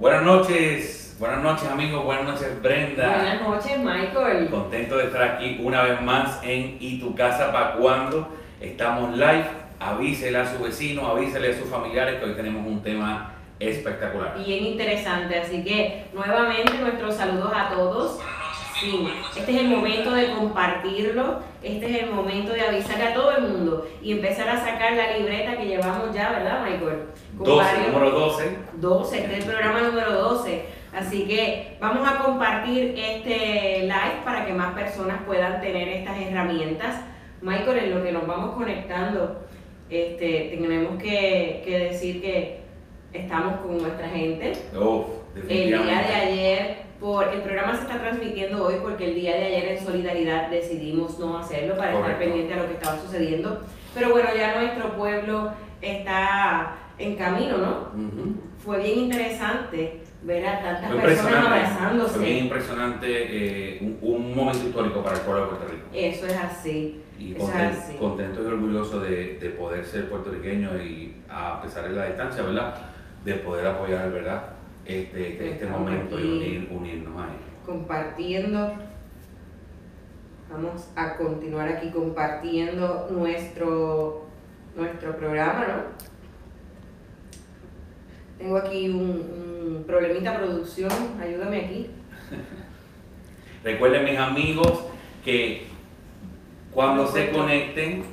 Buenas noches, buenas noches amigos, buenas noches Brenda. Buenas noches, Michael. Contento de estar aquí una vez más en ¿Y tu casa para cuando? Estamos live, avísele a su vecino, avísele a sus familiares que hoy tenemos un tema espectacular. Bien interesante, así que nuevamente nuestros saludos a todos. Sí, este es el momento de compartirlo, este es el momento de avisar a todo el mundo y empezar a sacar la libreta que llevamos ya, ¿verdad, Michael? 12, número 12. 12, este es el programa número 12. Así que vamos a compartir este live para que más personas puedan tener estas herramientas. Michael, en lo que nos vamos conectando, este, tenemos que, que decir que estamos con nuestra gente. Uf, El día de ayer por, el programa se está transmitiendo hoy porque el día de ayer en Solidaridad decidimos no hacerlo para estar Correcto. pendiente a lo que estaba sucediendo. Pero bueno, ya nuestro pueblo está en camino, ¿no? Ujú. Fue bien interesante ver a tantas Fue personas abrazándose. fue bien impresionante, eh, un, un momento histórico para el pueblo de Puerto Rico. Eso es así. Y Eso es así. contento y orgulloso de, de poder ser puertorriqueo y a pesar de la distancia, ¿verdad? De poder apoyar, ¿verdad? Este, este, este momento y aquí. unir, unirnos a él. Compartiendo. Vamos a continuar aquí compartiendo nuestro, nuestro programa, ¿no? Tengo aquí un, un problemita producción, ayúdame aquí. Recuerden mis amigos que cuando se conecten,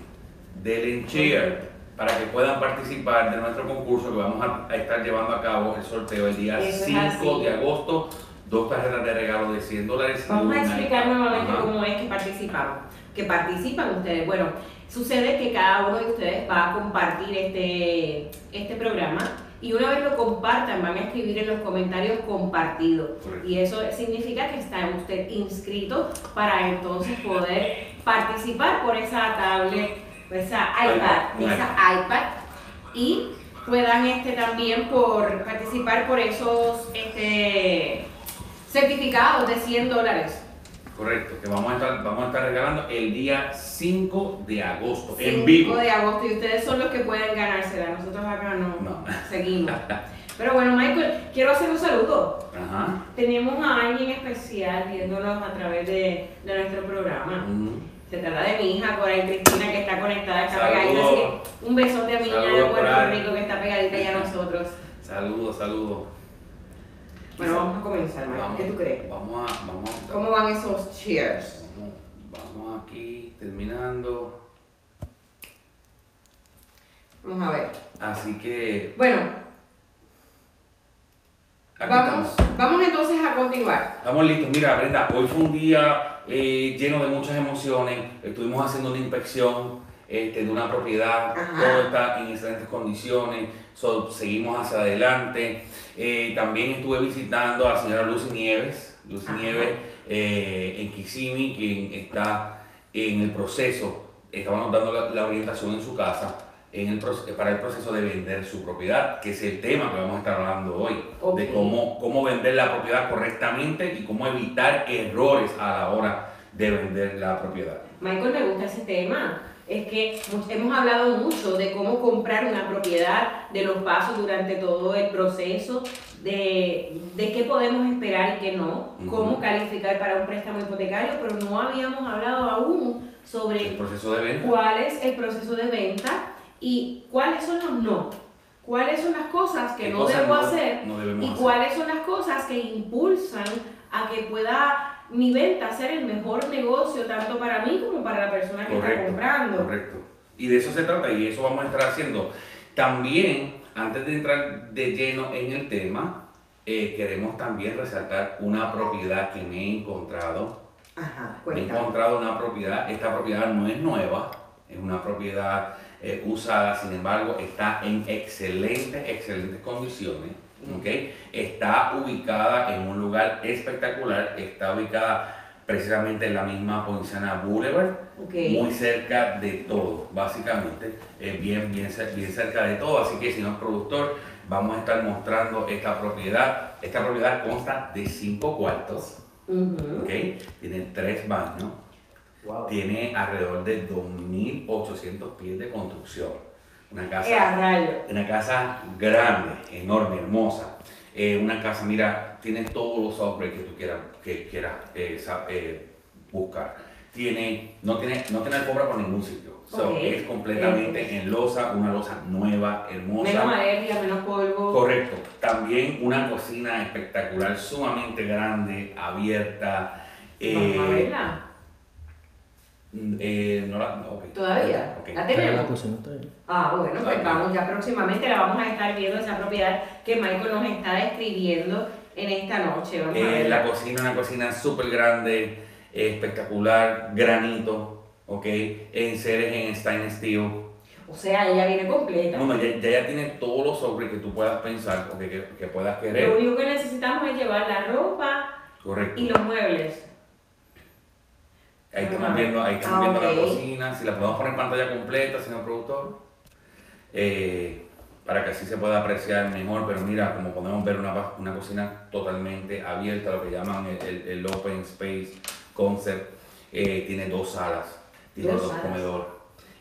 denle en share para que puedan participar de nuestro concurso que vamos a, a estar llevando a cabo el sorteo el día Eso es 5 así. de agosto. Dos tarjetas de regalo de 100 dólares. Vamos a explicar nuevamente Ajá. cómo es que participamos. Que participan ustedes. Bueno, sucede que cada uno de ustedes va a compartir este, este programa y una vez lo compartan van a escribir en los comentarios compartido. Correcto. Y eso significa que está usted inscrito para entonces poder participar por esa tablet, esa iPad, iPad. esa iPad y puedan este también por participar por esos este, certificados de 100 dólares. Correcto, que vamos a estar, vamos a estar regalando el día 5 de agosto, 5 en vivo. de agosto y ustedes son los que pueden ganársela, nosotros acá no, No. seguimos. Pero bueno, Michael, quiero hacer un saludo. Ajá. Tenemos a alguien especial viéndonos a través de, de nuestro programa. Se trata de mi hija, por ahí Cristina, que está conectada, está Saludos. pegadita. Así que un besote a mi niña de Puerto. Rico que está pegadita ya a nosotros. Saludos, saludos. Bueno, vamos a comenzar. Vamos, ¿Qué tú crees? Vamos a, vamos a- ¿Cómo van esos cheers? Vamos, vamos aquí terminando. Vamos a ver. Así que Bueno, vamos, vamos entonces a continuar. Estamos listos. Mira, Brenda, hoy fue un día eh, lleno de muchas emociones. Estuvimos haciendo una inspección este, de una propiedad. Ajá. Todo está en excelentes condiciones. So, seguimos hacia adelante. Eh, también estuve visitando a la señora Lucy Nieves. Lucy Ajá. Nieves eh, en Kissimmee, quien está en el proceso. Estábamos dando la, la orientación en su casa. En el, para el proceso de vender su propiedad, que es el tema que vamos a estar hablando hoy, Ok. de cómo, cómo vender la propiedad correctamente y cómo evitar errores a la hora de vender la propiedad. Michael, me gusta ese tema. Es que hemos hablado mucho de cómo comprar una propiedad, de los pasos durante todo el proceso, de, de qué podemos esperar y qué no, cómo calificar para un préstamo hipotecario, pero no habíamos hablado aún El sobre proceso de venta. cuál es el proceso de venta y cuáles son los no. ¿Cuáles son las cosas que ¿Qué no cosas debo hacer no y hacer? cuáles son las cosas que impulsan a que pueda mi venta ser el mejor negocio tanto para mí como para la persona que está Correcto, comprando. correcto. Y de eso se trata y eso vamos a estar haciendo. También, antes de entrar de lleno en el tema, eh, queremos también resaltar una propiedad que me he encontrado. Ajá, He cuéntame. encontrado una propiedad, esta propiedad no es nueva, es una propiedad eh, usada, sin embargo, está en excelentes, excelentes condiciones. ¿ok? Está ubicada en un lugar espectacular, está ubicada precisamente en la misma Poinciana Boulevard, Ok. muy cerca de todo, básicamente, eh, bien, bien, bien cerca de todo. Así que, señor productor, vamos a estar mostrando esta propiedad. Esta propiedad consta de cinco cuartos, Ujú. ¿ok? Tiene tres baños, Wow. tiene alrededor de 2.800 pies de construcción. Una ¡Qué casa, rayo! una casa grande, enorme, hermosa. Eh, una casa, mira, tiene todos los upgrades que tú quieras, que quieras eh, eh, buscar. Tiene, no tiene, no tiene alfombra por ningún sitio. So, Ok. Es completamente en losa, una losa nueva, hermosa. Menos alergia, menos polvo. Correcto. También una cocina espectacular, sumamente grande, abierta. Vamos a eh, verla. Eh, no la, no, ok. ¿Todavía? ¿La tenemos? cocina está ahí. Ah, bueno, pues vamos, ya próximamente la vamos a estar viendo esa propiedad que Michael nos está describiendo en esta noche. Vamos Eh, la cocina, una cocina súper grande, espectacular, granito, ok. Enseres en stainless steel. O sea, ella viene completa. No, no, ya, ya, ya tiene todos los sobres que tú puedas pensar o que, que, que puedas Lo querer. único que necesitamos es llevar la ropa Correcto. y los muebles. Ahí estamos viendo, ahí estamos Ah, viendo ok. la cocina, si la podemos poner en pantalla completa, señor productor, eh, para que así se pueda apreciar mejor, pero mira, como podemos ver una, una cocina totalmente abierta, lo que llaman el, el- el open space concept, eh, tiene dos salas, tiene Dos dos, comedores.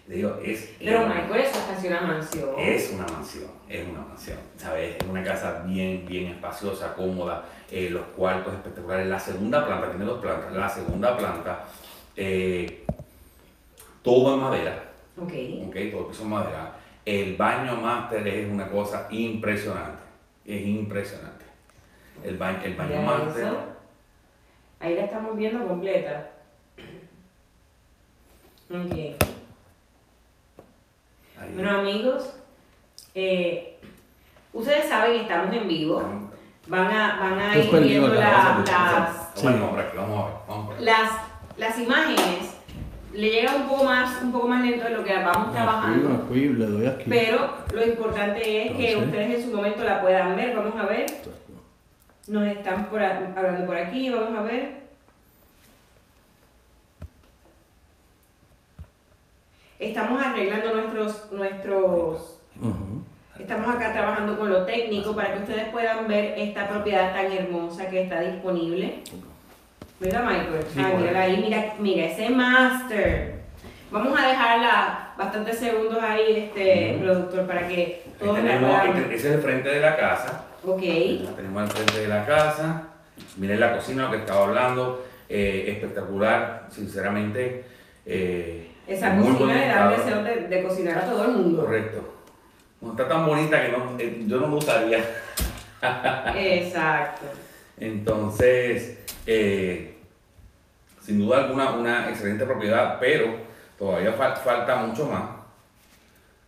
Le digo, es, Pero eh, Michael, eso es casi una mansión. es una mansión, es una mansión, ¿sabes? Es una casa bien, bien espaciosa, cómoda, eh, los cuartos espectaculares. La segunda planta, tiene dos plantas, la segunda planta, eh, todo en madera, Ok. ¿ok? Todo el piso en madera. El baño máster es una cosa impresionante, es impresionante. El baño, el baño máster, eso. Ahí la estamos viendo completa. Ok. ahí. Bueno, amigos, eh, ustedes saben que estamos en vivo. Van a, van a ir viendo la las, vamos a- vamos por aquí, vamos a ver, vamos por aquí. las, las imágenes. Le llega un poco más, un poco más lento de lo que vamos trabajando. Le doy aquí. Pero lo importante es que ustedes en su momento la puedan ver. Vamos a ver. Nos están por hablando por aquí. Vamos a ver. Estamos arreglando nuestros, nuestros, estamos acá trabajando con lo técnico para que ustedes puedan ver esta propiedad tan hermosa que está disponible. Mira Michael, Sí, ah, mírala ahí, mira, mira ese master. Vamos a dejarla bastantes segundos ahí, este productor, para que todos tenemos, este- ese es el frente de la casa. Ok. La tenemos al frente de la casa. Miren la cocina, lo que estaba hablando. eh, espectacular, sinceramente. eh, Esa cocina le da el deseo de, de cocinar a todo el mundo. Correcto. No está tan bonita que no, eh, yo no lo usaría. Exacto. Entonces, eh, sin duda alguna, una excelente propiedad, pero todavía fal- falta mucho más.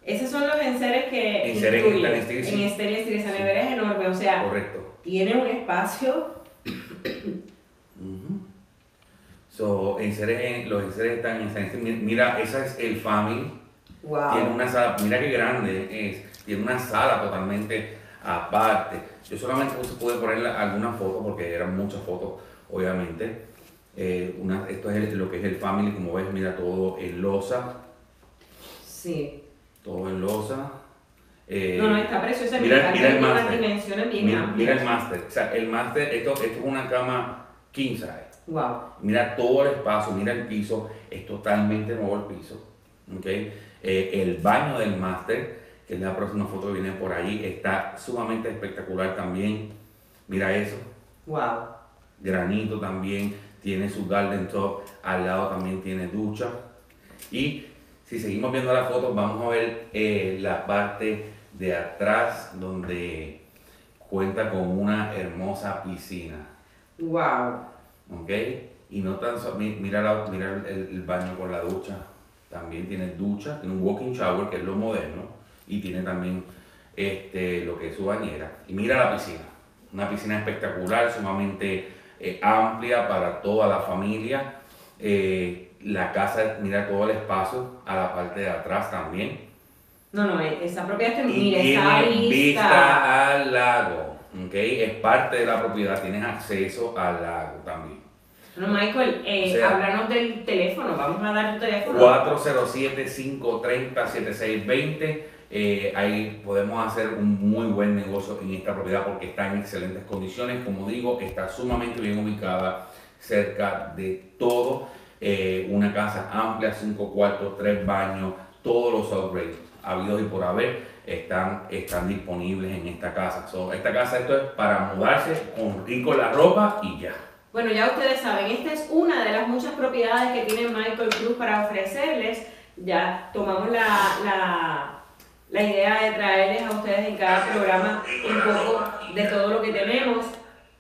Esos son los enseres que Enseres en estéril, sí. En nevera es enorme, o sea, Correcto. tiene un espacio. So, enseres en- los enseres están en San- Mira, esa es el family. Wow. Tiene una sala, mira qué grande es, tiene una sala totalmente aparte. Yo solamente pude poner algunas fotos porque eran muchas fotos, obviamente. Eh, una- esto es el- lo que es el family, como ves, mira todo en losa, Sí. todo en losa. Eh, No, no, está preciosa. mira- Mira, el máster. mira, mira el máster, o sea, el máster, esto, esto es una cama king size. Wow. Mira todo el espacio, mira el piso, es totalmente nuevo el piso. ¿ok? Eh, el baño del máster, que es la próxima foto que viene por ahí, está sumamente espectacular también. Mira eso, Wow. Granito también, tiene su garden top, al lado también tiene ducha. Y si seguimos viendo la foto, vamos a ver eh, la parte de atrás donde cuenta con una hermosa piscina. Wow. ¿ok? Y no tan so- mi- mira, la- mira el, el baño con la ducha, también tiene ducha, tiene un walking shower que es lo moderno y tiene también este, lo que es su bañera. Y mira la piscina, una piscina espectacular, sumamente eh, amplia para toda la familia. Eh, la casa, mira todo el espacio a la parte de atrás también. No, no, esa propiedad está, mira, tiene lista. vista al lago, ¿ok? Es parte de la propiedad, tienes acceso al lago también. Bueno, Michael, eh, O sea- háblanos del teléfono. Vamos a dar tu teléfono. 407-530-7620. Eh, ahí podemos hacer un muy buen negocio en esta propiedad porque está en excelentes condiciones. Como digo, está sumamente bien ubicada cerca de todo. Eh, una casa amplia, cinco cuartos, tres baños, todos los upgrades habidos y por haber están, están disponibles en esta casa. esta casa esto es para mudarse con rico la ropa y ya. Bueno, ya ustedes saben, esta es una de las muchas propiedades que tiene Michael Cruz para ofrecerles. Ya tomamos la, la, idea de traerles a ustedes en cada programa un poco de todo lo que tenemos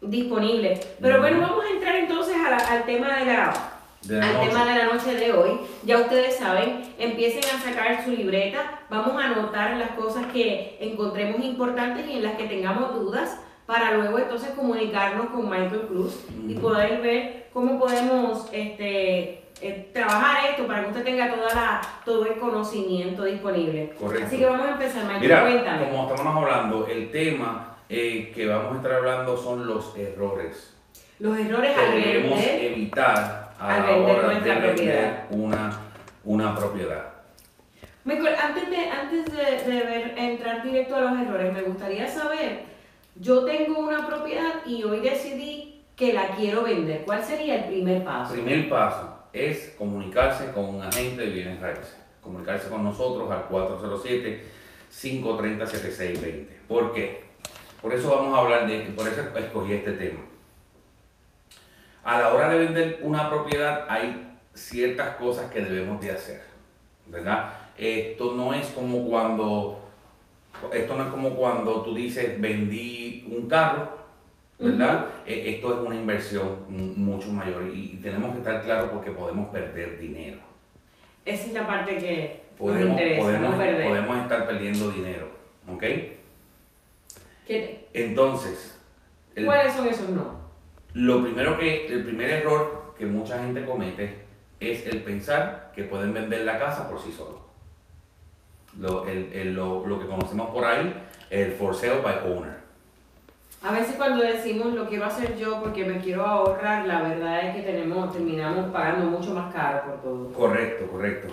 disponible. Pero bueno, vamos a entrar entonces al tema de la, al tema de la noche de hoy. Ya ustedes saben, empiecen a sacar su libreta, vamos a anotar las cosas que encontremos importantes y en las que tengamos dudas para luego entonces comunicarnos con Michael Cruz y poder ver cómo podemos este, eh, trabajar esto para que usted tenga toda la, todo el conocimiento disponible. Correcto. Así que vamos a empezar, Michael, Mira, cuéntame. Como estamos hablando, el tema eh, que vamos a estar hablando son los errores. Los errores que debemos evitar a la hora de vender una, una propiedad. Michael, antes de, antes de, de ver, entrar directo a los errores, me gustaría saber yo tengo una propiedad y hoy decidí que la quiero vender. ¿Cuál sería el primer paso? Primer paso es comunicarse con un agente de bienes raíces. Comunicarse con nosotros al 407-530-7620. ¿Por qué? Por eso vamos a hablar de, por eso escogí este tema. A la hora de vender una propiedad hay ciertas cosas que debemos de hacer, ¿verdad? Esto no es como cuando esto no es como cuando tú dices vendí un carro, ¿verdad? E, esto es una inversión mucho mayor y tenemos que estar claros porque podemos perder dinero. Esa es la parte que podemos, nos interesa, podemos, no perder. podemos estar perdiendo dinero, ¿ok? Entonces, ¿cuáles son esos no? Lo primero que, el primer error que mucha gente comete es el pensar que pueden vender la casa por sí solos lo, el, el, lo, lo, que conocemos por ahí, el for sale by owner. A veces cuando decimos lo quiero hacer yo porque me quiero ahorrar, la verdad es que tenemos, terminamos pagando mucho más caro por todo. Correcto, correcto.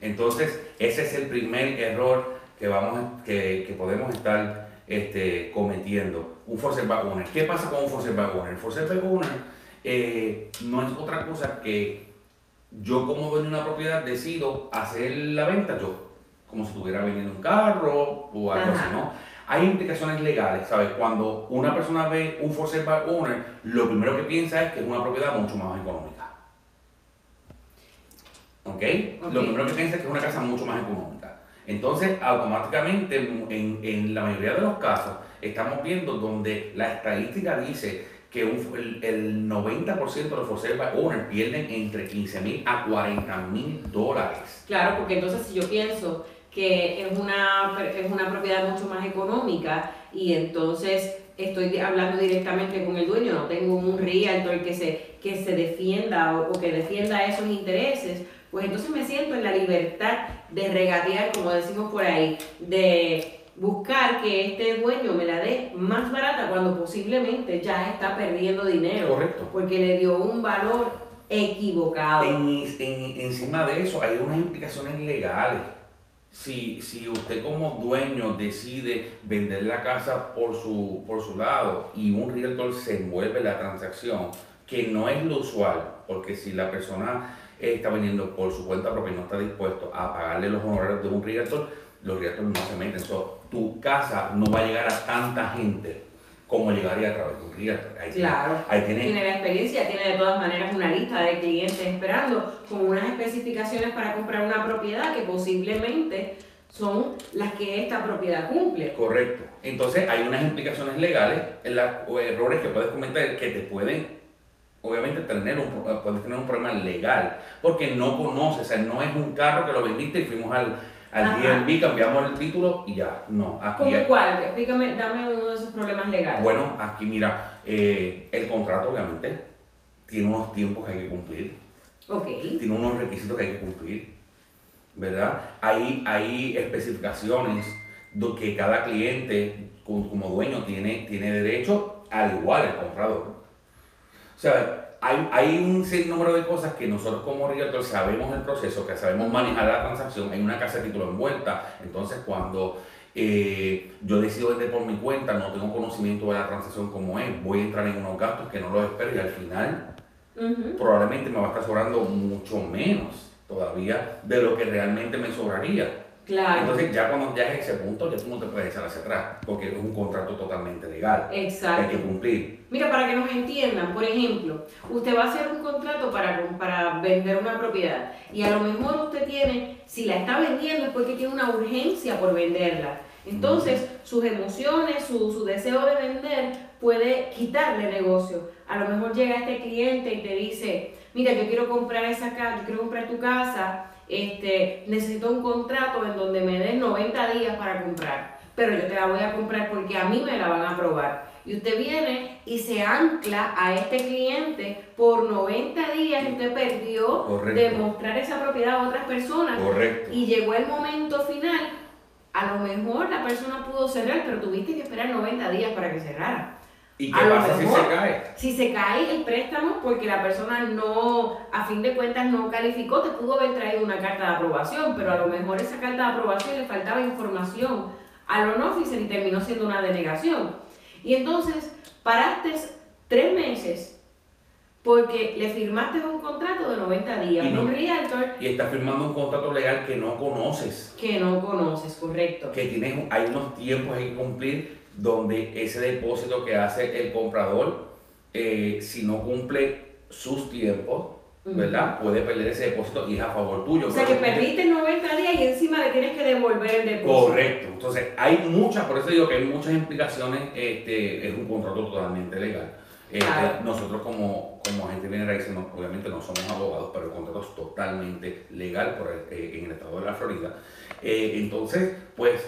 Entonces, ese es el primer error que, vamos, que, que podemos estar este, cometiendo. Un for sale by owner. ¿Qué pasa con un for sale by owner? El for sale by owner eh, no es otra cosa que yo como dueño de una propiedad decido hacer la venta yo como si estuviera vendiendo un carro o algo así, ¿no? Hay implicaciones legales, ¿sabes? Cuando una persona ve un for sale by owner, lo primero que piensa es que es una propiedad mucho más económica. ¿Ok? Lo primero que piensa es que es una casa mucho más económica. Entonces, automáticamente, en, en la mayoría de los casos, estamos viendo donde la estadística dice que el, el, 90% de los for sale by owner pierden entre 15 mil a 40 mil dólares. Claro, porque entonces si yo pienso que es una, es una propiedad mucho más económica y entonces estoy hablando directamente con el dueño, no tengo un realtor que se, que se defienda o, que defienda esos intereses, pues entonces me siento en la libertad de regatear, como decimos por ahí, de buscar que este dueño me la dé más barata cuando posiblemente ya está perdiendo dinero. Correcto. Porque le dio un valor equivocado. encima de eso hay unas implicaciones legales si, si usted como dueño decide vender la casa por su, por su lado y un realtor se envuelve en la transacción, que no es lo usual, porque si la persona está vendiendo por su cuenta propia y no está dispuesto a pagarle los honorarios de un realtor, los realtors no se meten. So, tu casa no va a llegar a tanta gente como llegaría a través de un realtor. claro, tiene, tiene, la experiencia, tiene de todas maneras una lista de clientes esperando con unas especificaciones para comprar una propiedad que posiblemente son las que esta propiedad cumple. Correcto. Entonces hay unas implicaciones legales en o errores que puedes comentar que te pueden, obviamente, tener un, puedes tener un problema legal porque no conoces, o sea, no es un carro que lo vendiste y fuimos al al DMV cambiamos el título y ya, no. Aquí ¿Cómo cuál? Explícame, dame uno de esos problemas legales. Bueno, aquí mira, eh, el contrato obviamente tiene unos tiempos que hay que cumplir. Ok. Tiene unos requisitos que hay que cumplir, ¿verdad? Hay, hay especificaciones que cada cliente como dueño tiene, tiene derecho al igual el comprador. O sea, hay, hay un número de cosas que nosotros como realtor sabemos el proceso, que sabemos manejar la transacción, hay una casa de título envuelta, entonces cuando eh, yo decido vender por mi cuenta, no tengo conocimiento de la transacción como es, voy a entrar en unos gastos que no los espero y al final probablemente me va a estar sobrando mucho menos todavía de lo que realmente me sobraría. Claro. Entonces ya cuando ya es ese punto, ya tú no te puedes echar hacia atrás, porque es un contrato totalmente legal. Exacto. Hay que cumplir. Mira, para que nos entiendan, por ejemplo, usted va a hacer un contrato para, para vender una propiedad y a lo mejor usted tiene, si la está vendiendo es porque tiene una urgencia por venderla. Entonces, sus emociones, su, su deseo de vender puede quitarle negocio. A lo mejor llega este cliente y te dice, mira, yo quiero comprar esa casa, yo quiero comprar tu casa, este, necesito un contrato en donde me den 90 días para comprar, pero yo te la voy a comprar porque a mí me la van a aprobar. Y usted viene y se ancla a este cliente por 90 días y usted perdió Correcto. de mostrar esa propiedad a otras personas. Correcto. Y llegó el momento final, a lo mejor la persona pudo cerrar, pero tuviste que esperar 90 días para que cerrara. ¿Y qué pasa si se cae? Si se cae el préstamo porque la persona no, a fin de cuentas, no calificó, te pudo haber traído una carta de aprobación, pero a lo mejor esa carta de aprobación le faltaba información a lo no oficial y terminó siendo una denegación. Y entonces paraste tres meses porque le firmaste un contrato de 90 días Y no- un realtor Y estás firmando un contrato legal que no conoces. que no conoces, correcto. que tienes, hay unos tiempos que cumplir donde ese depósito que hace el comprador, eh, si no cumple sus tiempos, ¿verdad? Puede perder ese depósito y es a favor tuyo. O sea que perdiste 90 días y encima le tienes que devolver el depósito. Correcto. Entonces, hay muchas, por eso digo que hay muchas implicaciones, este, es un contrato totalmente legal. Este. Nosotros como, como agente de raíces, no- obviamente no somos abogados, pero el contrato es totalmente legal por el- eh, en el estado de la Florida. Eh, entonces, pues,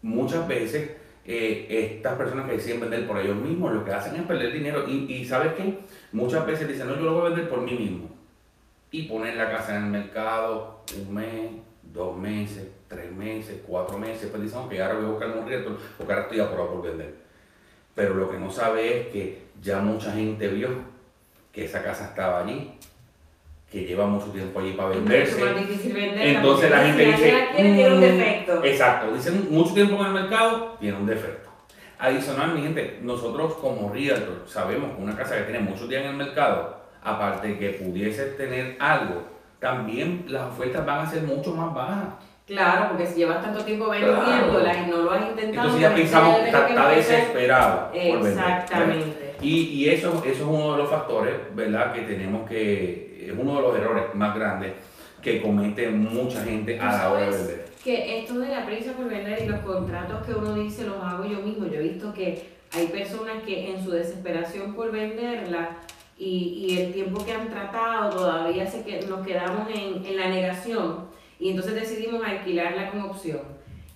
muchas veces estas personas que deciden vender por ellos mismos, lo que hacen es perder dinero. Y, y ¿sabes qué? Muchas veces dicen, no, yo lo voy a vender por mí mismo. Y ponen la casa en el mercado un mes, dos meses, tres meses, cuatro meses. Pues dicen, ok, ahora voy a buscar un reto porque ahora estoy apurado por vender. Pero lo que no sabe es que ya mucha gente vio que esa casa estaba allí, que lleva mucho tiempo allí para Es venderse. mucho más difícil venderla Entonces la gente dice, tiene un "Mm, defecto. Exacto, dicen mucho tiempo en el mercado, tiene un defecto. Adicional, mi gente, nosotros como realtor sabemos que una casa que tiene muchos días en el mercado, aparte de que pudiese tener algo, también las ofertas van a ser mucho más bajas. Claro, porque si llevas tanto tiempo Claro. vendiéndola y no lo has intentado. Entonces ya pensamos que está, desesperado por vender. Exactamente. Y, y eso, eso es uno de los factores, ¿verdad? Que tenemos que, es uno de los errores más grandes que comete mucha gente a la hora de vender. Que esto de la prisa por vender y los contratos que uno dice los hago yo mismo. Yo he visto que hay personas que en su desesperación por venderla y, y el tiempo que han tratado todavía se que nos quedamos en, en la negación y entonces decidimos alquilarla como opción.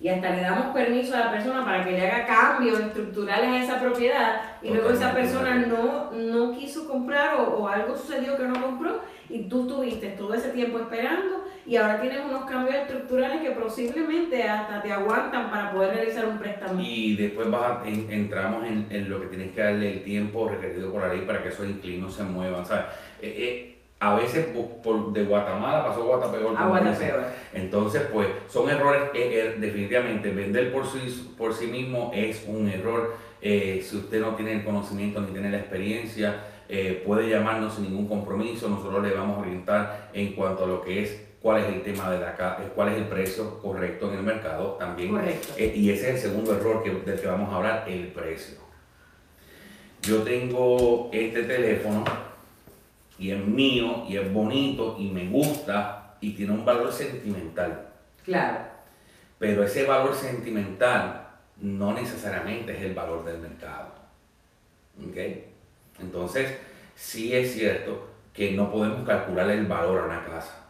Y hasta le damos permiso a la persona para que le haga cambios estructurales a esa propiedad y luego esa persona no, no quiso comprar o, o algo sucedió que no compró y tú tuviste todo ese tiempo esperando y ahora tienes unos cambios estructurales que posiblemente hasta te aguantan para poder realizar un préstamo. Y después vas a- en- entramos en, en lo que tienes que darle el tiempo requerido por la ley para que esos inquilinos se muevan, ¿sabes? Eh, eh, a veces por, de Guatemala pasó Guatapeor. como Aguanta dicen. peor. Entonces, pues, son errores, eh, eh, definitivamente, vender por sí, por sí mismo es un error. Eh, si usted no tiene el conocimiento ni tiene la experiencia, eh, puede llamarnos sin ningún compromiso, nosotros le vamos a orientar en cuanto a lo que es, cuál es el tema de la cuál es el precio correcto en el mercado también. Correcto. Y ese es el segundo error que, del que vamos a hablar, el precio. Yo tengo este teléfono y es mío y es bonito y me gusta y tiene un valor sentimental. Claro. Pero ese valor sentimental no necesariamente es el valor del mercado. ¿Ok? Entonces, sí es cierto que no podemos calcular el valor a una casa.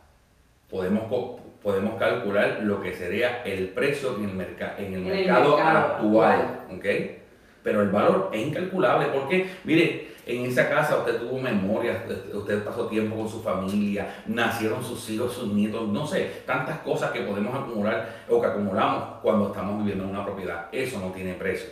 Podemos, podemos calcular lo que sería el precio en el, merca- en el En el mercado, mercado actual. ¿ok? Pero el valor es incalculable porque, mire, en esa casa usted tuvo memorias, usted- pasó tiempo con su familia, nacieron sus hijos, sus nietos, no sé, tantas cosas que podemos acumular o que acumulamos cuando estamos viviendo en una propiedad. Eso no tiene precio.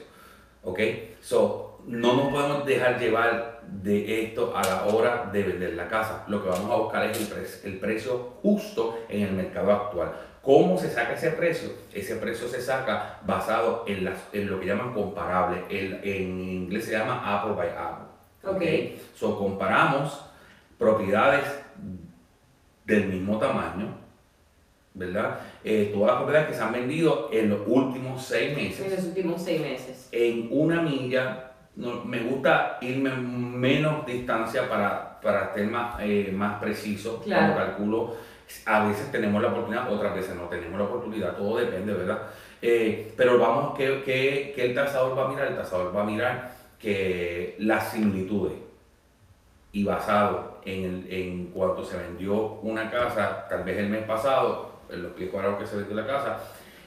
¿Ok? So, no nos podemos dejar llevar de esto a la hora de vender la casa. Lo que vamos a buscar es el, pre- el precio justo en el mercado actual. ¿Cómo se saca ese precio? Ese precio se saca basado en, lo que llaman comparables. El- en inglés se llama Apple by Apple. Ok. So, comparamos propiedades del mismo tamaño, ¿verdad? Eh, todas las propiedades que se han vendido en los últimos seis meses. En los últimos seis meses. En una milla, no, me gusta irme menos distancia para, para ser más, eh, más preciso. Claro. Cuando calculo, a veces tenemos la oportunidad, otras veces no tenemos la oportunidad, todo depende, ¿verdad? Eh, pero vamos, ¿qué, qué, qué el tasador va a mirar? El tasador va a mirar que las similitudes y basado en, en cuanto se vendió una casa, tal vez el mes pasado, en los pies cuadrados que se vendió la casa,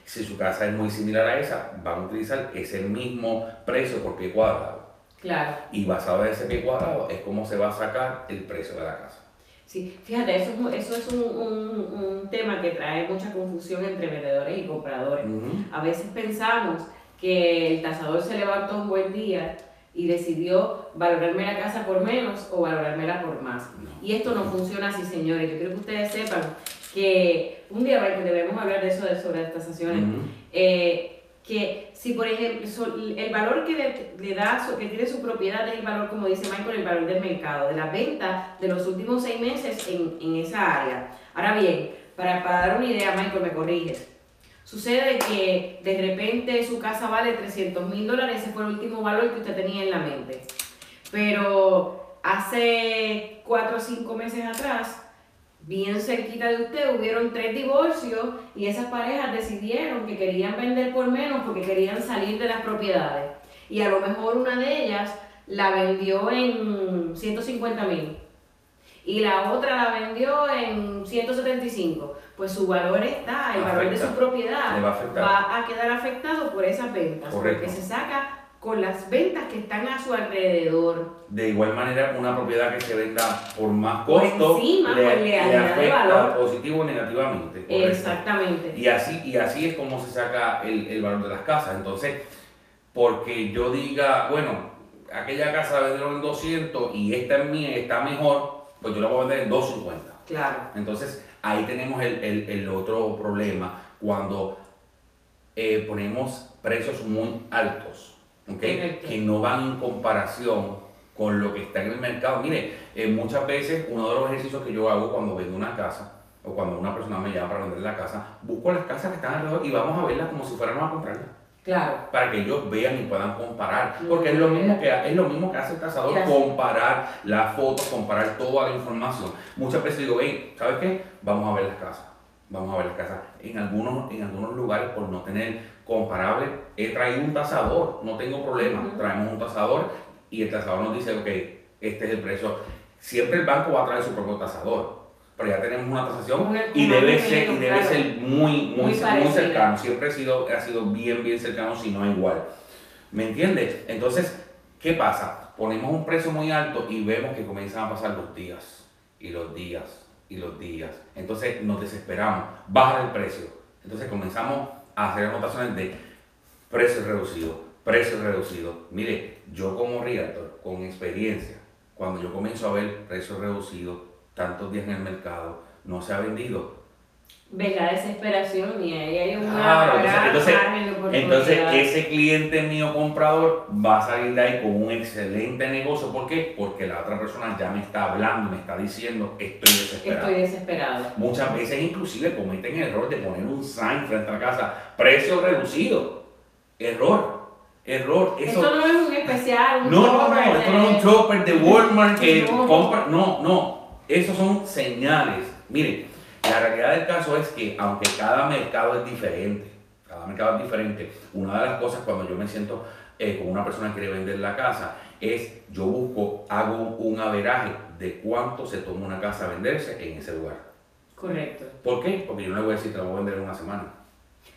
si su casa es muy similar a esa, van a utilizar ese mismo precio por pie cuadrado. Claro. Y basado en ese pie cuadrado es como se va a sacar el precio de la casa. Sí, fíjate, eso eso es un, un- un tema que trae mucha confusión entre vendedores y compradores. A veces pensamos que el tasador se levantó un buen día y decidió valorarme la casa por menos o valorármela por más. No. Y esto no funciona así, señores. Yo quiero que ustedes sepan que un día Michael, debemos hablar de eso, de sobre las tasaciones. Eh, que si por ejemplo el valor que le, le da, que tiene su propiedad es el valor, como dice Michael, el valor del mercado, de la venta de los últimos seis meses en, en esa área. Ahora bien, para, para dar una idea, Michael, me corrige. Sucede que de repente su casa vale 300 mil dólares, ese fue el último valor que usted tenía en la mente. Pero hace cuatro o cinco meses atrás, bien cerquita de usted, hubieron tres divorcios y esas parejas decidieron que querían vender por menos porque querían salir de las propiedades. Y a lo mejor una de ellas la vendió en 150 mil y la otra la vendió en 175. Pues su valor está, el valor de su propiedad va a afectar. va a quedar afectado por esas ventas, Correcto. porque se saca con las ventas que están a su alrededor. De igual manera, una propiedad que se venda por más Por costo encima, le, pues, le le afecta valor. positivo o negativamente. correcto. Exactamente. Y así, y así es como se saca el, el valor de las casas. Entonces, porque yo diga, bueno, aquella casa la vendieron en 200 y esta es mía y está mejor, pues yo la voy a vender en 250. Claro. Entonces, ahí tenemos el, el- el otro problema cuando eh, ponemos precios muy altos, ¿ok? Correcto. Que no van en comparación con lo que está en el mercado. Mire, eh, muchas veces uno de los ejercicios que yo hago cuando vendo una casa o cuando una persona me llama para vender la casa, busco las casas que están alrededor y vamos a verlas como si fuéramos a comprarlas Claro. para que ellos vean y puedan comparar. Porque es lo mismo que, es lo mismo que hace el cazador, Gracias. comparar las fotos, comparar toda la información. Muchas veces digo, hey, ¿sabes qué? Vamos a ver las casas. Vamos a ver las casas. En algunos, en algunos lugares, por no tener comparable, he traído un tasador, no tengo problema. Traemos un tasador y el tasador nos dice, ok, este es el precio. Siempre el banco va a traer su propio tasador. Pero ya tenemos una tasación Un- y debe ser, y debe claro. ser muy, muy, Muy cercano. Siempre ha sido, ha sido bien, bien cercano, si no igual. ¿Me entiendes? Entonces, ¿qué pasa? Ponemos un precio muy alto y vemos que comienzan a pasar los días y los días y los días. Entonces nos desesperamos, baja el precio. Entonces comenzamos a hacer anotaciones de precio reducido, precio reducido. Mire, yo como realtor, con experiencia, cuando yo comienzo a ver precios reducidos, tantos días en el mercado, no se ha vendido, Ves la desesperación y ahí hay una Claro, entonces- oportunidad. Entonces, ese cliente mío comprador va a salir de ahí con un excelente negocio. ¿Por qué? Porque la otra persona ya me está hablando, me está diciendo, estoy desesperado. Estoy desesperado. Muchas veces inclusive cometen el error de poner un sign frente a la casa, precio reducido. Error, error. Eso, Esto no es un especial, un no, no, no, esto no es un chopper de Walmart que No. compra, no, no, esos son señales. Mire, la realidad del caso es que aunque cada mercado es diferente, cada mercado es diferente, una de las cosas cuando yo me siento eh, con una persona que quiere vender la casa es yo busco, hago un averaje de cuánto se toma una casa a venderse en ese lugar. Correcto. ¿Por qué? Porque yo no le voy a decir que la voy a vender en una semana.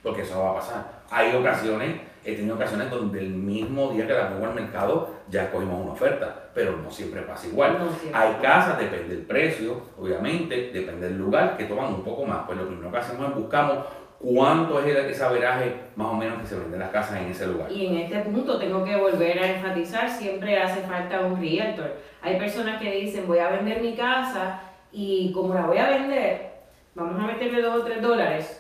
Porque eso no va a pasar. Hay ocasiones, he tenido ocasiones donde el mismo día que la pongo al mercado ya cogimos una oferta, pero no siempre pasa igual. No siempre. Hay casas, depende del precio, obviamente, depende del lugar, que toman un poco más. Pues lo primero que hacemos es buscamos cuánto es el- averaje más o menos que se venden las casas en ese lugar. Y en este punto tengo que volver a enfatizar, siempre hace falta un realtor. Hay personas que dicen, voy a vender mi casa y como la voy a vender, vamos a meterle dos o tres dólares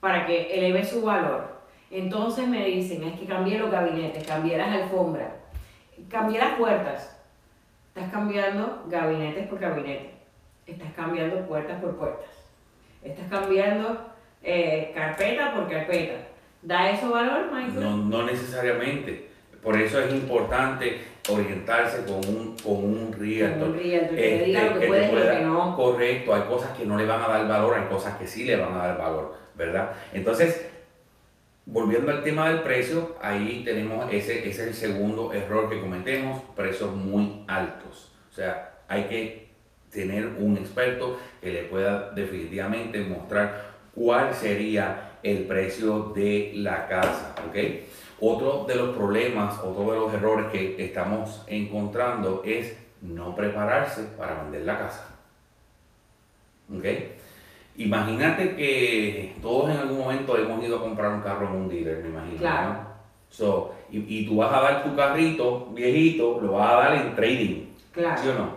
para que eleve su valor. Entonces me dicen, es que cambié los gabinetes, cambié las alfombras, cambié las puertas. Estás cambiando gabinetes por gabinete. Estás cambiando puertas por puertas. Estás cambiando eh, carpeta por carpeta. ¿Da eso valor, Michael? No, no necesariamente. Por eso es importante orientarse con un, con un realtor. Con un realtor, que te Este, diga lo que te puedes y pueda- que no. Correcto, hay cosas que no le van a dar valor, hay cosas que sí le van a dar valor, ¿verdad? Entonces, volviendo al tema del precio, ahí tenemos ese, ese es el segundo error que cometemos, precios muy altos. O sea, hay que tener un experto que le pueda definitivamente mostrar cuál sería el precio de la casa. Otro de los problemas, otro de los errores que estamos encontrando es no prepararse para vender la casa. ¿Ok? Imagínate que todos en algún momento hemos ido a comprar un carro en un dealer, me imagino. Claro. ¿no? So, y, y tú vas a dar tu carrito viejito, lo vas a dar en trading, Claro. ¿sí o no?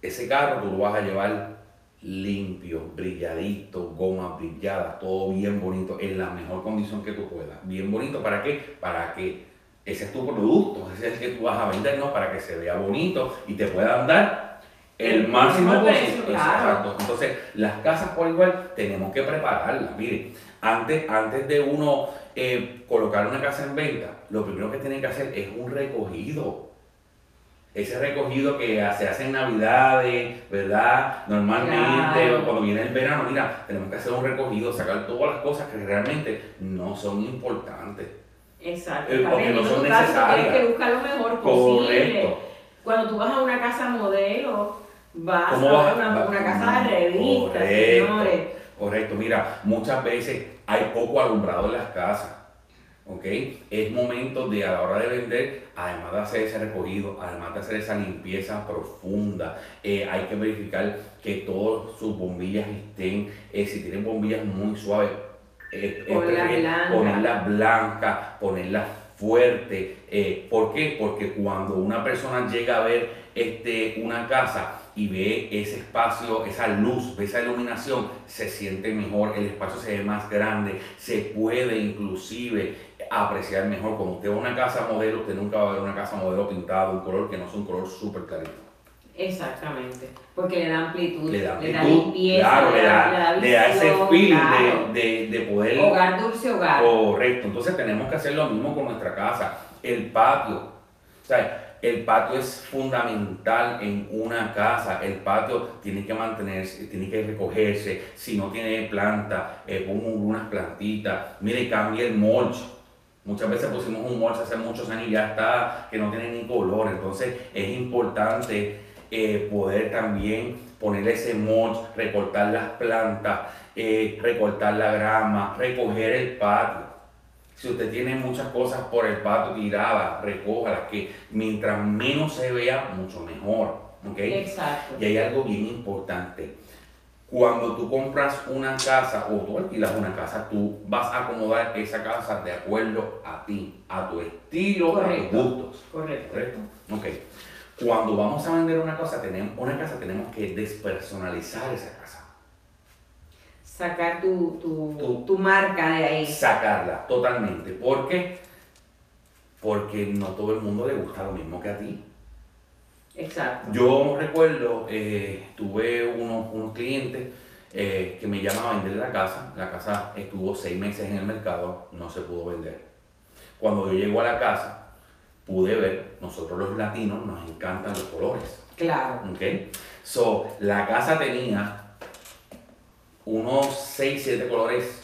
Ese carro tú lo vas a llevar limpio, brilladito, goma brillada, todo bien bonito, en la mejor condición que tú puedas. Bien bonito, ¿para qué? Para que ese es tu producto, ese es el que tú vas a vender, ¿no? Para que se vea bonito y te puedan dar el máximo precio, claro. Exacto. Entonces, las casas por igual tenemos que prepararlas. Mire, antes, antes de uno eh, colocar una casa en venta, lo primero que tienen que hacer es un recogido. Ese recogido que se hace en Navidades, ¿verdad? Normalmente, Claro. cuando viene el verano, mira, tenemos que hacer un recogido, sacar todas las cosas que realmente no son importantes. Exacto. Eh, porque no son necesarias. Tienes que buscar lo mejor posible. Correcto. Cuando tú vas a una casa modelo, vas ¿Cómo a vas? ver una, casa de revistas, Correcto. señores. Correcto, mira, muchas veces hay poco alumbrado en las casas. ¿Ok? Es momento de a la hora de vender, además de hacer ese recogido, además de hacer esa limpieza profunda, eh, hay que verificar que todas sus bombillas estén, eh, si tienen bombillas muy suaves, eh, eh, blancas. ponerlas blancas, ponerlas fuertes. eh, ¿Por qué? Porque cuando una persona llega a ver este, una casa y ve ese espacio, esa luz, ve esa iluminación, se siente mejor, el espacio se ve más grande, se puede inclusive apreciar mejor. Cuando usted va a una casa modelo, usted nunca va a ver una casa modelo pintada de un color que no es un color súper clarito. Exactamente. Porque le da amplitud, Le da le da amplitud, limpieza, claro, le da, le da ese feeling claro. de, de, de poder... Hogar dulce hogar. Correcto, entonces tenemos que hacer lo mismo con nuestra casa. El patio, o sea, el patio es fundamental en una casa. El patio tiene que mantenerse, tiene que recogerse. Si no tiene planta, eh, pongo unas plantitas. Mire, cambie el mulch. Muchas veces pusimos un mulch hace muchos años y ya está, que no tiene ni color. Entonces es importante eh, poder también ponerle ese mulch, recortar las plantas, eh, recortar la grama, recoger el patio. Si usted tiene muchas cosas por el patio tiradas, recójalas, que mientras menos se vea, mucho mejor. ¿ok? Exacto. Y hay algo bien importante. Cuando tú compras una casa o tú alquilas una casa, tú vas a acomodar esa casa de acuerdo a ti, a tu estilo, a tus Correcto. gustos. Correcto. ¿Correcto? Ok. Cuando vamos a vender una casa, tenemos, una casa, tenemos que despersonalizar esa casa. Sacar tu, tu, Tu- tu marca de ahí. Sacarla totalmente. ¿Por qué? Porque no todo el mundo le gusta lo mismo que a ti. Exacto. Yo recuerdo, eh, tuve unos, unos clientes eh, que me llamaban a vender la casa. La casa estuvo seis meses en el mercado, no se pudo vender. Cuando yo llego a la casa, pude ver, nosotros los latinos nos encantan los colores. Claro. ¿ok? So, la casa tenía unos 6, 7 colores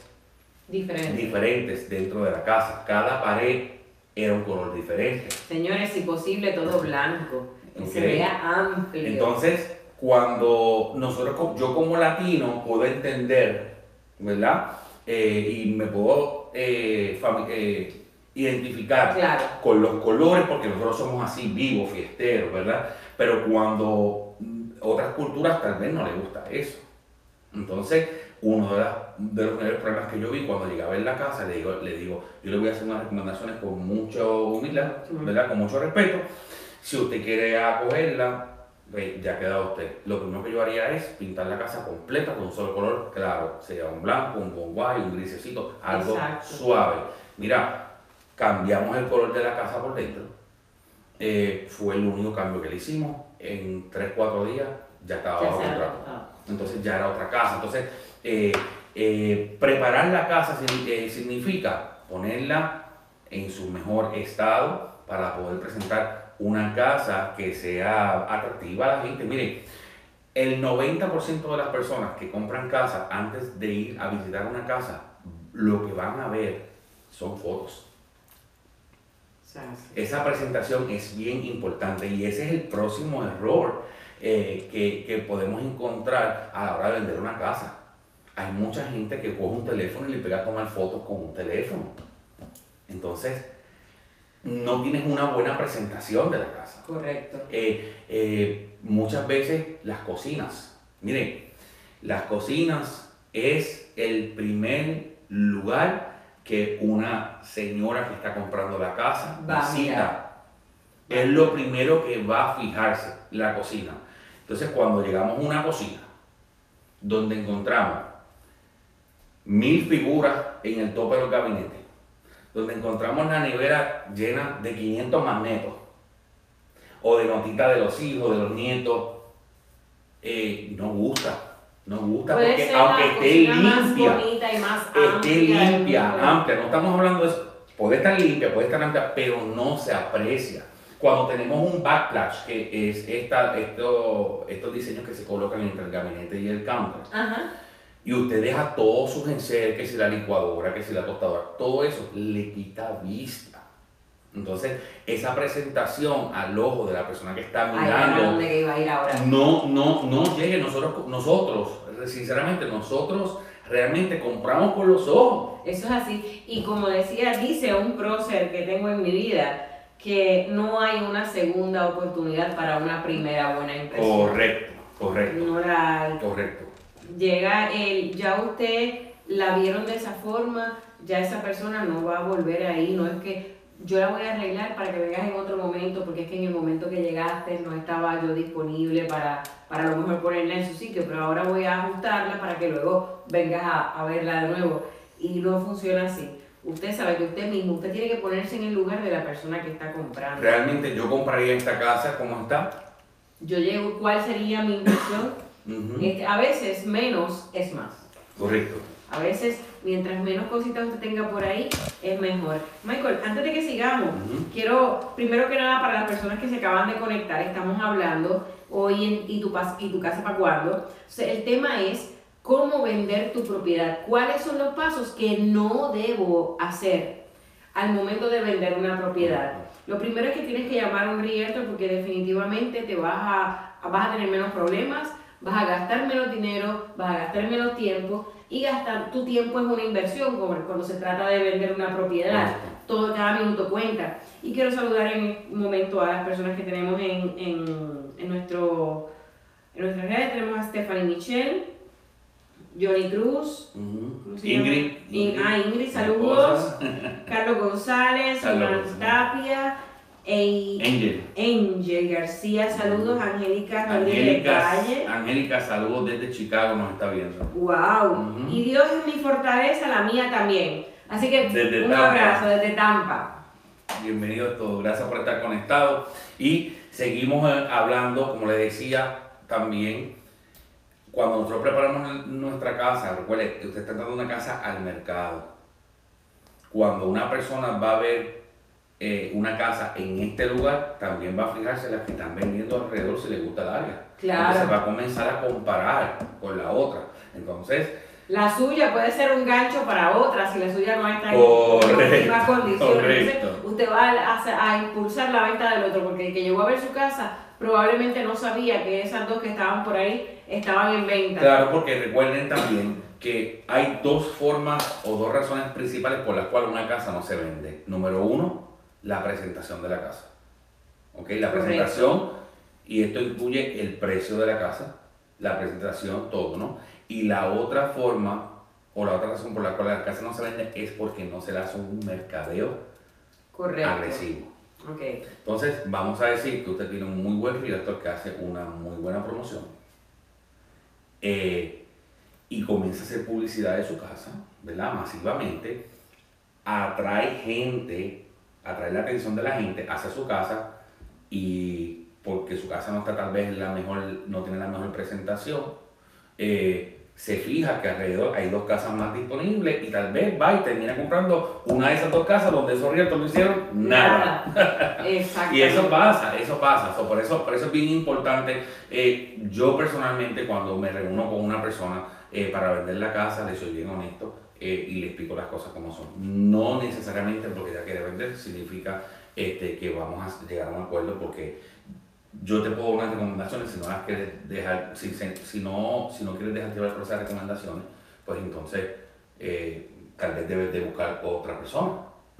Diferente. diferentes dentro de la casa. Cada pared era un color diferente. Señores, si posible, todo blanco. Que se vea amplio. Entonces, cuando nosotros, yo como latino, puedo entender, ¿verdad? Eh, y me puedo eh, eh, identificar Claro. con los colores, porque nosotros somos así vivos, fiesteros, ¿verdad? Pero cuando mm, otras culturas tal vez no les gusta eso. Entonces, uno de, las- de los primeros problemas que yo vi cuando llegaba en la casa, le digo, le digo, yo le voy a hacer unas recomendaciones con mucha humildad. ¿verdad? Con mucho respeto. Si usted quiere acogerla, pues ya queda usted. Lo primero que yo haría es pintar la casa completa con un solo color, claro, sea un blanco, un bonguay, un grisecito, algo Exacto. suave. Mira, cambiamos el color de la casa por dentro. Eh, fue el único cambio que le hicimos. En 3-4 días ya estaba bajo contrato. Entonces ya era otra casa. Entonces, eh, Eh, preparar la casa eh, significa ponerla en su mejor estado para poder presentar una casa que sea atractiva a la gente. Mire, el 90% de las personas que compran casa antes de ir a visitar una casa, lo que van a ver son fotos. Esa presentación es bien importante y ese es el próximo error eh, que, que, podemos encontrar a la hora de vender una casa. Hay mucha gente que coge un teléfono y le pega a tomar fotos con un teléfono. Entonces, no tienes una buena presentación de la casa. Correcto. Eh, eh, muchas veces las cocinas. Miren, las cocinas es el primer lugar que una señora que está comprando la casa visita. Es lo primero que va a fijarse, la cocina. Entonces, cuando llegamos a una cocina donde encontramos mil figuras en el tope del gabinete, donde encontramos la nevera llena de 500 magnetos, o de notitas de los hijos, de los nietos, eh, no gusta. No gusta porque aunque esté limpia, esté limpia, amplia, no estamos hablando de eso, puede estar limpia, puede estar amplia, pero no se aprecia. Cuando tenemos un backlash, que es esta, esto, estos diseños que se colocan entre el gabinete y el counter, y usted deja todos sus enseres, que si la licuadora, que si la tostadora, todo eso le quita vista. Entonces, esa presentación al ojo de la persona que está mirando, no, no, no llegue. Nosotros, nosotros, sinceramente, nosotros realmente compramos por los ojos. Eso es así. Y como decía, dice un prócer que tengo en mi vida, que no hay una segunda oportunidad para una primera buena impresión. Correcto, correcto. No la Correcto. Llega el, ya usted la vieron de esa forma, ya esa persona no va a volver ahí, no es que yo la voy a arreglar para que vengas en otro momento, porque es que en el momento que llegaste no estaba yo disponible para, para a lo mejor ponerla en su sitio, pero ahora voy a ajustarla para que luego vengas a, a verla de nuevo. Y no funciona así. Usted sabe que usted mismo, usted tiene que ponerse en el lugar de la persona que está comprando. Realmente yo compraría esta casa como está. Yo llego, ¿cuál sería mi impresión? Este, a veces menos es más. Correcto. A veces, mientras menos cositas usted tenga por ahí, es mejor. Michael, antes de que sigamos, quiero, primero que nada, para las personas que se acaban de conectar, estamos hablando hoy en ¿Y tu, y tu casa para cuándo? el tema es cómo vender tu propiedad. ¿Cuáles son los pasos que no debo hacer al momento de vender una propiedad? Lo primero es que tienes que llamar a un realtor porque definitivamente te vas a, vas a tener menos problemas, vas a gastar menos dinero, vas a gastar menos tiempo y gastar tu tiempo es una inversión cuando se trata de vender una propiedad. Todo, cada minuto cuenta. Y quiero saludar en un momento a las personas que tenemos en, en, en nuestro, en nuestra red. Tenemos a Stephanie Michelle, Johnny Cruz, Ingrid, ah, Ingrid, saludos. Carlos González, Iván Tapia. Angel. Angel García, saludos. Angélica Rodríguez Calle. Angélica, saludos desde Chicago, nos está viendo. Wow. Y Dios es mi fortaleza, la mía también. Así que un abrazo desde Tampa. Bienvenido a todos, gracias por estar conectados. Y seguimos eh, hablando, como le decía, también cuando nosotros preparamos nuestra casa, recuerde, usted está dando una casa al mercado. Cuando una persona va a ver eh, una casa en este lugar, también va a fijarse las que están vendiendo alrededor si le gusta el área. Claro. Entonces va a comenzar a comparar con la otra. Entonces, la suya puede ser un gancho para otra si la suya no está en mismas condiciones. usted va a, a, impulsar la venta del otro porque el que llegó a ver su casa probablemente no sabía que esas dos que estaban por ahí estaban en venta. Claro, porque recuerden también que hay dos formas o dos razones principales por las cuales una casa no se vende. Número uno, la presentación de la casa. ¿Ok? La presentación, y esto incluye el precio de la casa, la presentación, todo, ¿no? Y la otra forma, o la otra razón por la cual la casa no se vende es porque no se le hace un mercadeo agresivo. Entonces, vamos a decir que usted tiene un muy buen director que hace una muy buena promoción eh, y comienza a hacer publicidad de su casa, ¿verdad? Masivamente, atrae gente, atrae la atención de la gente hacia su casa y porque su casa no está tal vez la mejor, no tiene la mejor presentación, eh, se fija que alrededor hay dos casas más disponibles y tal vez va y termina comprando una de esas dos casas donde esos realtors no hicieron nada. Exacto. y eso pasa, eso pasa. So, por, eso, por eso es bien importante. eh, yo personalmente cuando me reúno con una persona eh, para vender la casa, le soy bien honesto eh, y le explico las cosas como son. No necesariamente porque ella quiere vender significa este, que vamos a llegar a un acuerdo porque yo te puedo dar unas recomendaciones, si no las quieres dejar, si, si- no, si no quieres dejar llevar por esas recomendaciones, pues entonces eh, tal vez debes de buscar otra persona,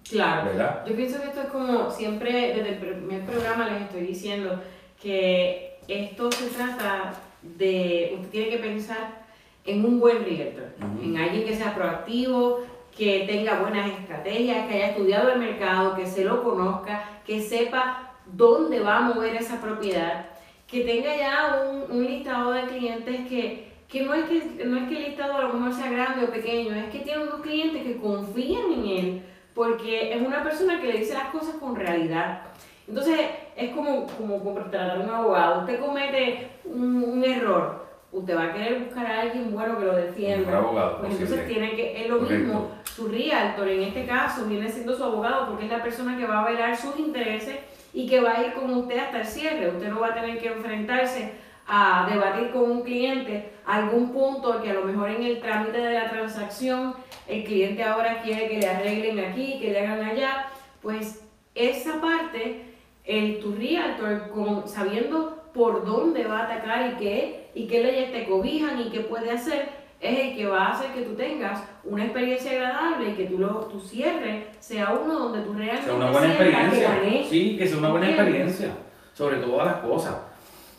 Claro. ¿verdad? Yo pienso que esto es como siempre desde el primer programa les estoy diciendo que esto se trata de, usted tiene que pensar en un buen realtor, Ujú. en alguien que sea proactivo, que tenga buenas estrategias, que haya estudiado el mercado, que se lo conozca, que sepa dónde va a mover esa propiedad, que tenga ya un, un listado de clientes que, que no es que no es que el listado a lo mejor sea grande o pequeño, es que tiene unos clientes que confían en él porque es una persona que le dice las cosas con realidad. Entonces es como, como contratar a un abogado. Usted comete un, un error, usted va a querer buscar a alguien bueno que lo Un defienda. abogado, Pues entonces tiene que, es lo Correcto. mismo, su realtor en este caso viene siendo su abogado porque es la persona que va a velar sus intereses y que va a ir con usted hasta el cierre. Usted no va a tener que enfrentarse a debatir con un cliente algún punto que a lo mejor en el trámite de la transacción el cliente ahora quiere que le arreglen aquí, que le hagan allá. Pues esa parte, el tu realtor, con, sabiendo por dónde va a atacar y qué, y qué leyes te cobijan y qué puede hacer, es el que va a hacer que tú tengas una experiencia agradable y que tú lo, tu cierre sea uno donde tú realmente sea una buena que experiencia. gané. Sí, que sea una buena experiencia. Sobre todas las cosas.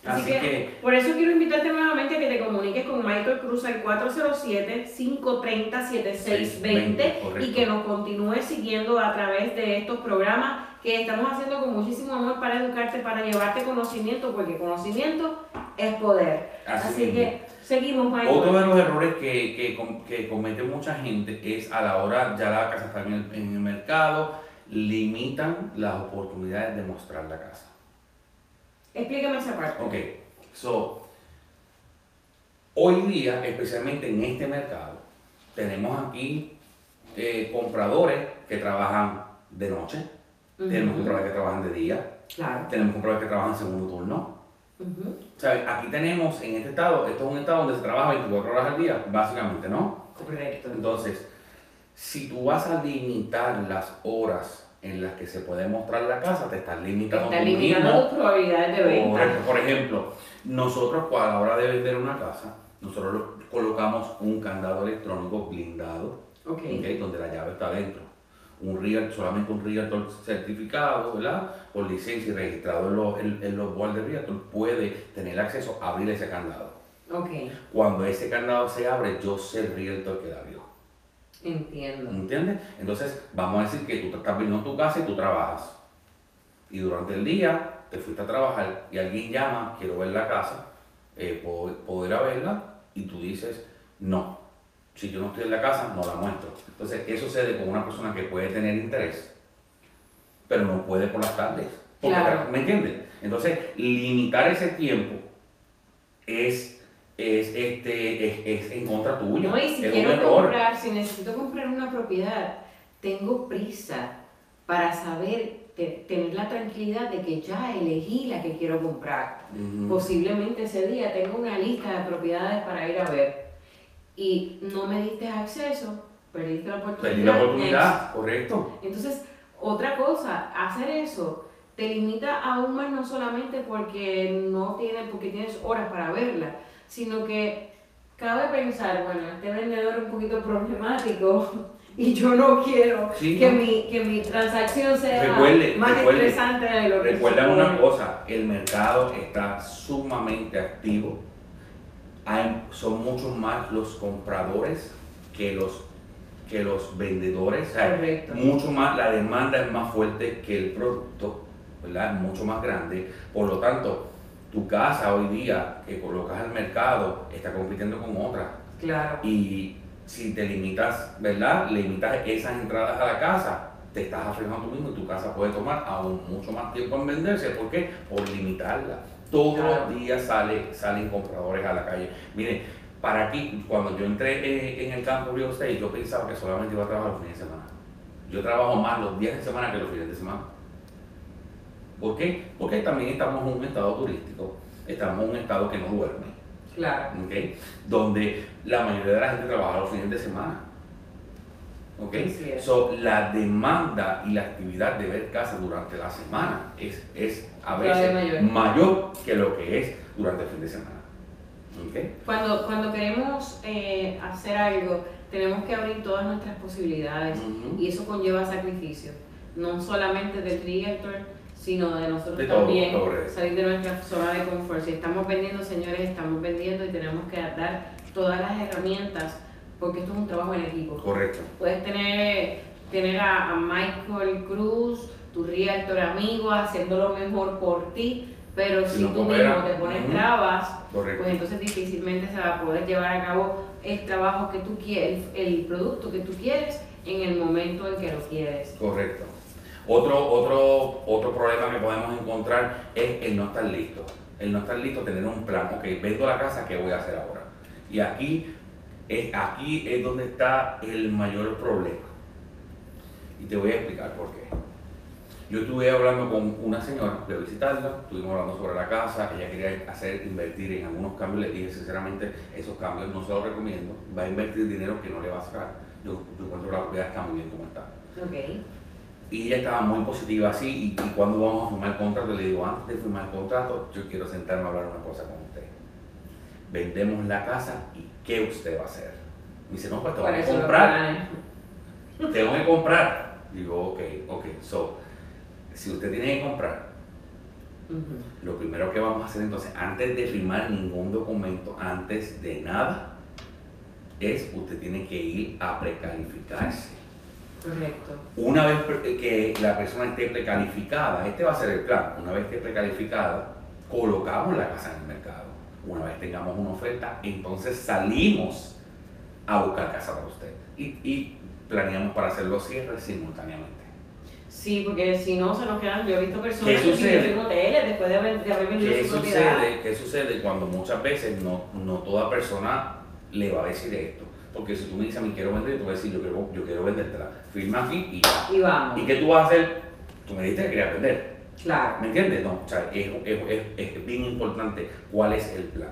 Así, Así, que, que, por eso quiero invitarte nuevamente a que te comuniques con Michael Cruz al 407-530-7620 y que nos continúes siguiendo a través de estos programas que estamos haciendo con muchísimo amor para educarte, para llevarte conocimiento, porque conocimiento es poder. Así Así, que seguimos. Otro de los errores que, que, que comete mucha gente es a la hora, ya la casa está en el, en el mercado, limitan las oportunidades de mostrar la casa. Explícame esa parte. Ok, so, hoy día, especialmente en este mercado, tenemos aquí eh, compradores que trabajan de noche, tenemos compradores que trabajan de día, Claro. tenemos compradores que trabajan segundo turno. O sea, aquí tenemos en este estado, esto es un estado donde se trabaja 24 horas al día, básicamente, ¿no? Correcto. Entonces, si tú vas a limitar las horas en las que se puede mostrar la casa, te estás limitando Está tú limitando tus probabilidades de venta. Correcto. Por ejemplo, nosotros a la hora de vender una casa, nosotros lo- colocamos un candado electrónico blindado, donde la llave está dentro. Un real, solamente un realtor certificado, ¿verdad? Con licencia y registrado en los, en, en los boards de realtor puede tener acceso a abrir ese candado. Ok. Cuando ese candado se abre, yo sé el realtor que la abrió. Entiendo. ¿Entiendes? Entonces, vamos a decir que tú estás viendo tu casa y tú trabajas. Y durante el día te fuiste a trabajar y alguien llama, quiero ver la casa, eh, ¿puedo, puedo ir a verla? Y tú dices, no. Si yo no estoy en la casa, no la muestro. Entonces, eso sucede con una persona que puede tener interés, pero no puede por las tardes. Porque, Claro. ¿Me entiendes? Entonces, limitar ese tiempo es, es, este, es, es en contra tuya. No, y si es quiero comprar, si necesito comprar una propiedad, tengo prisa para saber, te- tener la tranquilidad de que ya elegí la que quiero comprar. Ujú. Posiblemente ese día tengo una lista de propiedades para ir a ver y no me diste acceso, perdiste la oportunidad. Perdí la oportunidad, correcto. Entonces, otra cosa, hacer eso te limita aún más no solamente porque no tienes, porque tienes horas para verla, sino que cabe pensar, bueno, este vendedor es un poquito problemático y yo no quiero Sí, que, ¿no? mi, que mi transacción sea Recuerde, más recuerde, estresante de lo que Recuerda una cosa, el mercado está sumamente activo. Hay, son muchos más los compradores que los, que los vendedores. O sea, Correcto. mucho más, la demanda es más fuerte que el producto, ¿verdad? Es mucho más grande. Por lo tanto, tu casa hoy día que colocas al mercado está compitiendo con otras. Claro. Y si te limitas, ¿verdad? Limitas esas entradas a la casa, te estás afectando tú mismo y tu casa puede tomar aún mucho más tiempo en venderse. ¿Por qué? Por limitarla. Todos Claro. los días sale, salen compradores a la calle. Mire, Para aquí, cuando yo entré eh, en el campo real estate, yo pensaba que solamente iba a trabajar los fines de semana. Yo trabajo más los días de semana que los fines de semana. ¿Por qué? Porque también estamos en un estado turístico, estamos en un estado que no duerme. Claro. ¿ok? Donde la mayoría de la gente trabaja los fines de semana. ¿Ok? Así es. So, la demanda y la actividad de ver casas durante la semana es, es a veces mayor. mayor que lo que es durante el fin de semana. ¿ok? Cuando, cuando queremos eh, hacer algo, tenemos que abrir todas nuestras posibilidades Ujú. y eso conlleva sacrificio, no solamente del realtor, sino de nosotros De todo, también, correcto. salir de nuestra zona de confort. Si estamos vendiendo, señores, estamos vendiendo y tenemos que dar todas las herramientas porque esto es un trabajo en equipo. Correcto. Puedes tener, tener a, a Michael Cruz, tu realtor amigo, haciendo lo mejor por ti, pero Si si, no tú coopera, mismo te pones trabas, pues entonces difícilmente se va a poder llevar a cabo el trabajo que tú quieres, el producto que tú quieres en el momento en que lo quieres. Correcto. Otro, otro, otro problema que podemos encontrar es el no estar listo. El no estar listo, tener un plan. Ok, vendo la casa, ¿qué voy a hacer ahora? Y aquí es, aquí es donde está el mayor problema. Y te voy a explicar por qué. Yo estuve hablando con una señora, a visitarla, estuvimos hablando sobre la casa, ella quería hacer, invertir en algunos cambios, le dije sinceramente, esos cambios no se los recomiendo, va a invertir dinero que no le va a sacar. Yo, yo encuentro la propiedad está muy bien como está. Ok. Y ella estaba muy positiva así, y, y cuando vamos a firmar el contrato, le digo, antes de firmar el contrato, yo quiero sentarme a hablar una cosa con usted. Vendemos la casa y ¿qué usted va a hacer? Me dice, no, pues te voy a comprar, tengo que comprar. Digo, ok, ok, so, si usted tiene que comprar, lo primero que vamos a hacer entonces, antes de firmar ningún documento, antes de nada, es usted tiene que ir a precalificarse. Correcto. Una vez pre- que la persona esté precalificada, este va a ser el plan, una vez que esté precalificada, colocamos la casa en el mercado. Una vez tengamos una oferta, entonces salimos a buscar casa para usted y, y planeamos para hacer los cierres simultáneamente. Sí, porque si no se nos quedan, yo he visto personas ¿Qué que viven en hoteles después de haber, de haber vendido ¿Qué su propiedad. sucede, ¿Qué sucede cuando muchas veces no, no toda persona le va a decir esto? Porque si tú me dices a mí quiero vender, tú vas a decir yo quiero, yo quiero vendértela. Firma aquí y ya. Y vamos. ¿Y qué tú vas a hacer? Tú me dijiste que querías vender. Claro. ¿Me entiendes? No, o sea, es, es- es- es bien importante cuál es el plan.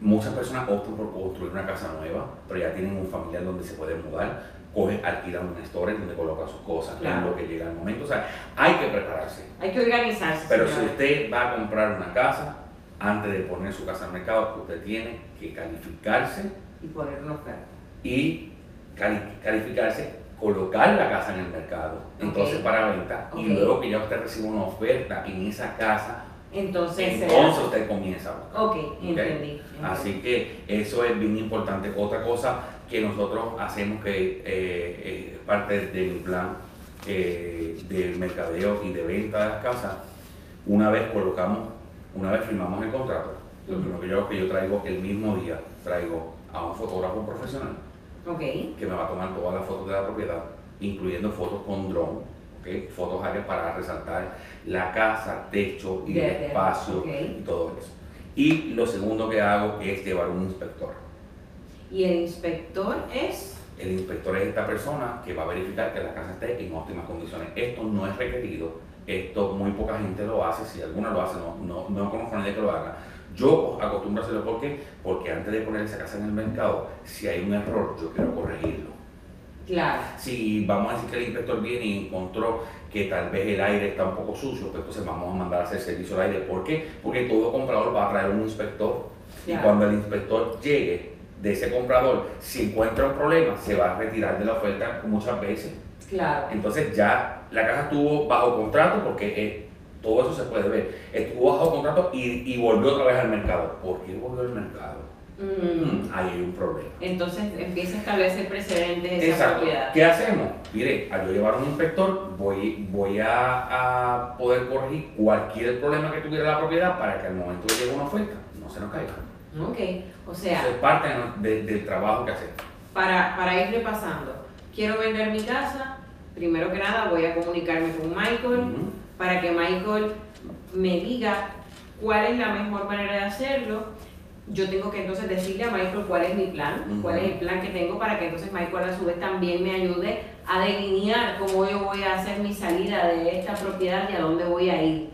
Muchas personas optan por construir una casa nueva, pero ya tienen un familiar donde se pueden mudar, cogen, alquilan un storage donde colocan sus cosas, Claro. lo que llega el momento. O sea, hay que prepararse. Hay que organizarse. Pero si usted va a comprar una casa, antes de poner su casa al mercado, usted tiene que calificarse Y poner una oferta. y cali- calificarse, colocar la casa en el mercado, entonces para venta, y luego que ya usted reciba una oferta en esa casa, Entonces, entonces usted comienza a buscar. ok, ¿ok? entendí. Así que eso es bien importante. Otra cosa que nosotros hacemos que eh, es parte de mi plan eh, de mercadeo y de venta de las casas, una vez colocamos, una vez firmamos el contrato, lo primero que yo que yo traigo el mismo día, traigo a un fotógrafo profesional Que me va a tomar todas las fotos de la propiedad, incluyendo fotos con dron, fotos aéreas para resaltar la casa, techo y el espacio y todo eso. Y lo segundo que hago es llevar un inspector. Y el inspector es. El inspector es esta persona que va a verificar que la casa esté en óptimas condiciones. Esto no es requerido, esto muy poca gente lo hace, si alguna lo hace, no, no, no conozco a nadie que lo haga. Yo acostumbro a hacerlo ¿por qué? porque antes de poner esa casa en el mercado, si hay un error, yo quiero corregirlo. Claro. Si vamos a decir que el inspector viene y encontró que tal vez el aire está un poco sucio, pues entonces vamos a mandar a hacer servicio al aire. ¿Por qué? Porque todo comprador va a traer un inspector. Y cuando el inspector llegue de ese comprador, si encuentra un problema, se va a retirar de la oferta muchas veces. Claro. Entonces ya la casa estuvo bajo contrato porque eh, todo eso se puede ver. Estuvo bajo contrato y, y volvió otra vez al mercado. ¿Por qué volvió al mercado? Mm. Mm, ahí hay un problema. Entonces empieza a establecer precedentes esa Exacto. propiedad. ¿Qué hacemos? Mire, al yo llevar un inspector, voy, voy a, a poder corregir cualquier problema que tuviera la propiedad para que al momento de llegue una oferta no se nos caiga. Ok. O sea, Eso es parte de- del trabajo que hacemos. para, para ir repasando, quiero vender mi casa, primero que nada voy a comunicarme con Michael. Para que Michael me diga cuál es la mejor manera de hacerlo yo tengo que entonces decirle a Michael cuál es mi plan, cuál es el plan que tengo para que entonces Michael a su vez también me ayude a delinear cómo yo voy a hacer mi salida de esta propiedad y a dónde voy a ir.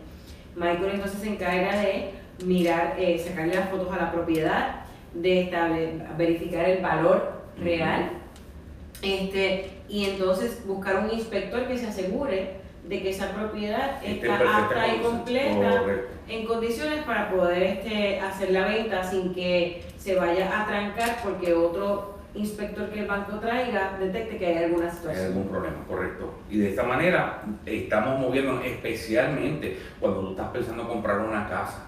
Michael entonces se encarga de mirar, eh, sacarle las fotos a la propiedad, de verificar el valor real, este, y entonces buscar un inspector que se asegure de que esa propiedad está apta y completa en condiciones para poder este, hacer la venta sin que se vaya a trancar porque otro inspector que el banco traiga detecte que hay alguna situación. Hay algún problema, correcto. Y de esta manera estamos moviéndonos especialmente cuando tú estás pensando comprar una casa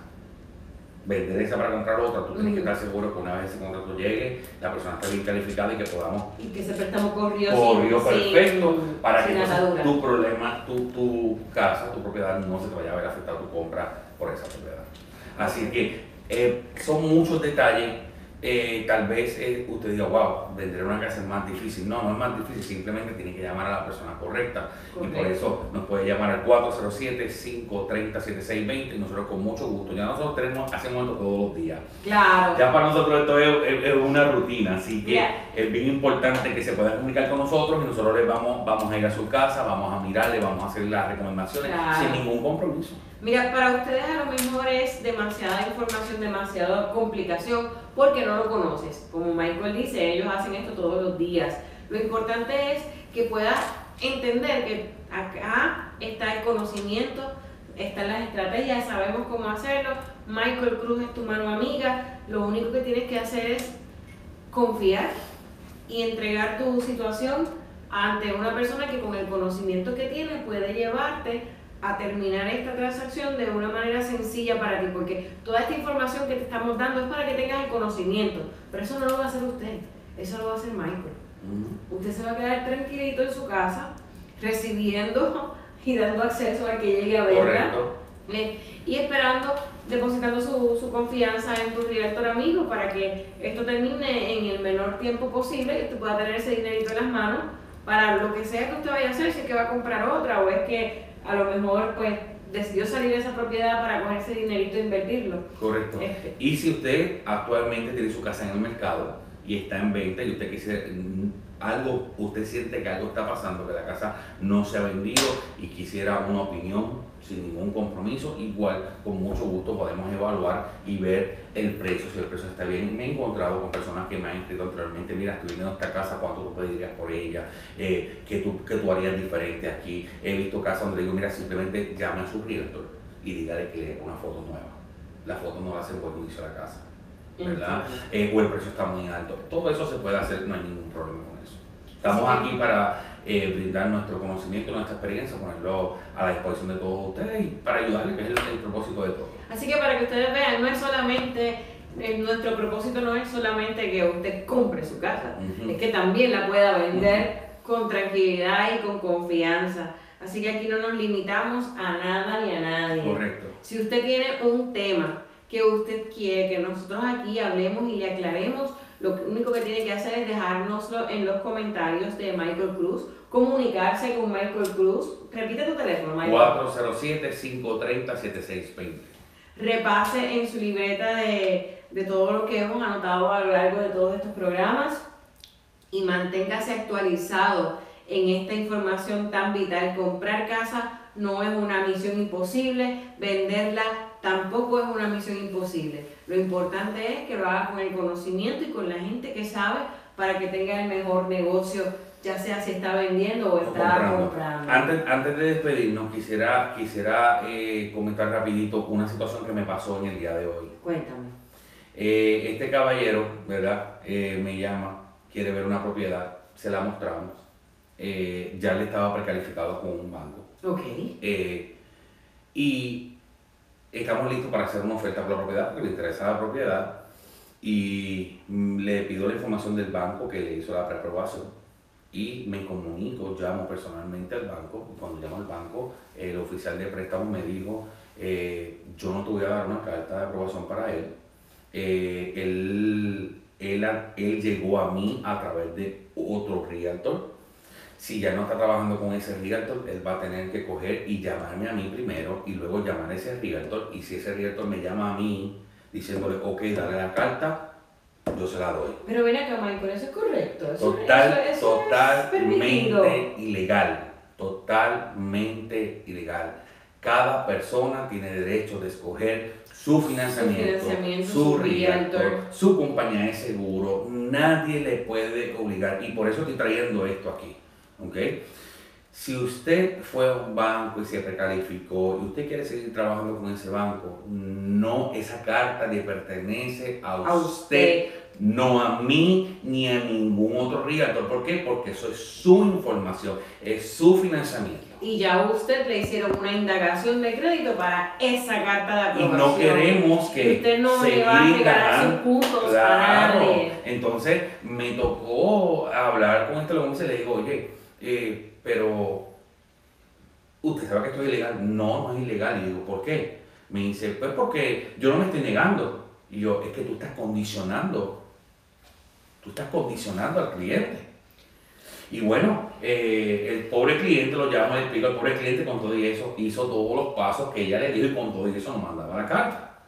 vender esa para comprar otra, tú tienes que estar seguro que una vez ese contrato llegue, la persona esté bien calificada y que podamos... Y que ese préstamo corrió, corrió perfecto para que tu problema, tu, tu casa, tu propiedad no se te vaya a ver afectado tu compra por esa propiedad. Así que eh, son muchos detalles eh, tal vez eh, usted diga, wow, vender una casa es más difícil. No, no es más difícil, simplemente tiene que llamar a la persona correcta. Y por eso nos puede llamar al 407-530-7620 y nosotros con mucho gusto. Ya nosotros tenemos, hacemos esto todos los días. Claro. Ya para nosotros esto es, una rutina, así que es bien importante que se pueda comunicar con nosotros y nosotros les vamos, vamos a ir a su casa, vamos a mirarle, vamos a hacer las recomendaciones sin ningún compromiso. Mira, para ustedes a lo mejor es demasiada información, demasiada complicación, porque no lo conoces. Como Michael dice, ellos hacen esto todos los días. Lo importante es que puedas entender que acá está el conocimiento, están las estrategias, sabemos cómo hacerlo. Michael Cruz es tu mano amiga. Lo único que tienes que hacer es confiar y entregar tu situación ante una persona que con el conocimiento que tiene puede llevarte a terminar esta transacción de una manera sencilla para ti, porque toda esta información que te estamos dando es para que tengas el conocimiento, pero eso no lo va a hacer usted, eso lo va a hacer Michael. Usted se va a quedar tranquilito en su casa, recibiendo y dando acceso a que llegue a verla. y esperando, depositando su, su, confianza en tu director amigo para que esto termine en el menor tiempo posible y usted pueda tener ese dinerito en las manos para lo que sea que usted vaya a hacer, si es que va a comprar otra o es que a lo mejor pues decidió salir de esa propiedad para coger ese dinerito e invertirlo. Correcto. Este. Y si usted actualmente tiene su casa en el mercado y está en venta y usted quisiera algo, usted siente que algo está pasando, que la casa no se ha vendido y quisiera una opinión sin ningún compromiso, igual con mucho gusto podemos evaluar y ver el precio, si el precio está bien. Me he encontrado con personas que me han escrito anteriormente, mira, estoy viendo esta casa, ¿cuánto tú pedirías por ella? Eh, ¿qué, tú, ¿Qué tú harías diferente aquí? He visto casas donde digo, mira, simplemente llame a su realtor y dígale que le dé una foto nueva. La foto no va a ser buen inicio a la casa, ¿verdad? Eh, o el precio está muy alto. Todo eso se puede hacer, no hay ningún problema. Estamos aquí para eh, brindar nuestro conocimiento, nuestra experiencia, ponerlo a la disposición de todos ustedes y para ayudarles, que es el, propósito de todo. Así que para que ustedes vean, no es solamente, eh, nuestro propósito no es solamente que usted compre su casa, es que también la pueda vender con tranquilidad y con confianza. Así que aquí no nos limitamos a nada ni a nadie. Correcto. Si usted tiene un tema que usted quiere que nosotros aquí hablemos y le aclaremos, lo único que tiene que hacer es dejárnoslo en los comentarios de Michael Cruz, comunicarse con Michael Cruz. Repite tu teléfono, Michael. 407-530-7620. Repase en su libreta de, de todo lo que hemos anotado a lo largo de todos estos programas y manténgase actualizado en esta información tan vital. Comprar casa no es una misión imposible, venderla tampoco es una misión imposible. Lo importante es que lo haga con el conocimiento y con la gente que sabe para que tenga el mejor negocio, ya sea si está vendiendo o está comprando. Antes, de despedirnos, quisiera, quisiera eh, comentar rapidito una situación que me pasó en el día de hoy. Cuéntame. Eh, este caballero, ¿verdad? Eh, me llama, quiere ver una propiedad, se la mostramos. ya le estaba precalificado con un banco. Ok. y estamos listos para hacer una oferta por la propiedad porque le interesa la propiedad y le pido la información del banco que le hizo la preaprobación y me comunico, llamo personalmente al banco. Cuando llamo al banco, el oficial de préstamo me dijo, eh, yo no te voy a dar una carta de aprobación para él. Eh, él, él, él llegó a mí a través de otro realtor si ya no está trabajando con ese realtor, él va a tener que coger y llamarme a mí primero y luego llamar a ese realtor. Y si ese realtor me llama a mí diciéndole, ok, dale la carta, yo se la doy. Pero ven acá, Michael, eso es correcto. Eso, Total, eso- eso es totalmente ilegal. Totalmente ilegal. Cada persona tiene derecho de escoger su financiamiento, financiamiento, su su realtor, realtor. su compañía de seguro. Nadie le puede obligar. Y por eso estoy trayendo esto aquí. ¿Ok? Si usted fue a un banco y se precalificó y usted quiere seguir trabajando con ese banco, no, esa carta le pertenece a A usted usted. no a mí ni a ningún otro realtor. ¿Por qué? Porque eso es su información, es su financiamiento. Y ya a usted le hicieron una indagación de crédito para esa carta de Y aprobación. no queremos que Usted no le va a seguir regalar sus indagando. puntos a Claro. Entonces me tocó hablar con este hombre y le digo, oye, eh, pero usted sabe que esto es ilegal. No, no es ilegal. Y digo, ¿por qué? Me dice, pues porque yo no me estoy negando. Y yo, es que tú estás condicionando. Tú estás condicionando al cliente. Y bueno, eh, el pobre cliente lo llama, le explico al pobre cliente con todo y eso, hizo todos los pasos que ella le dijo y con todo y eso nos mandaba la carta.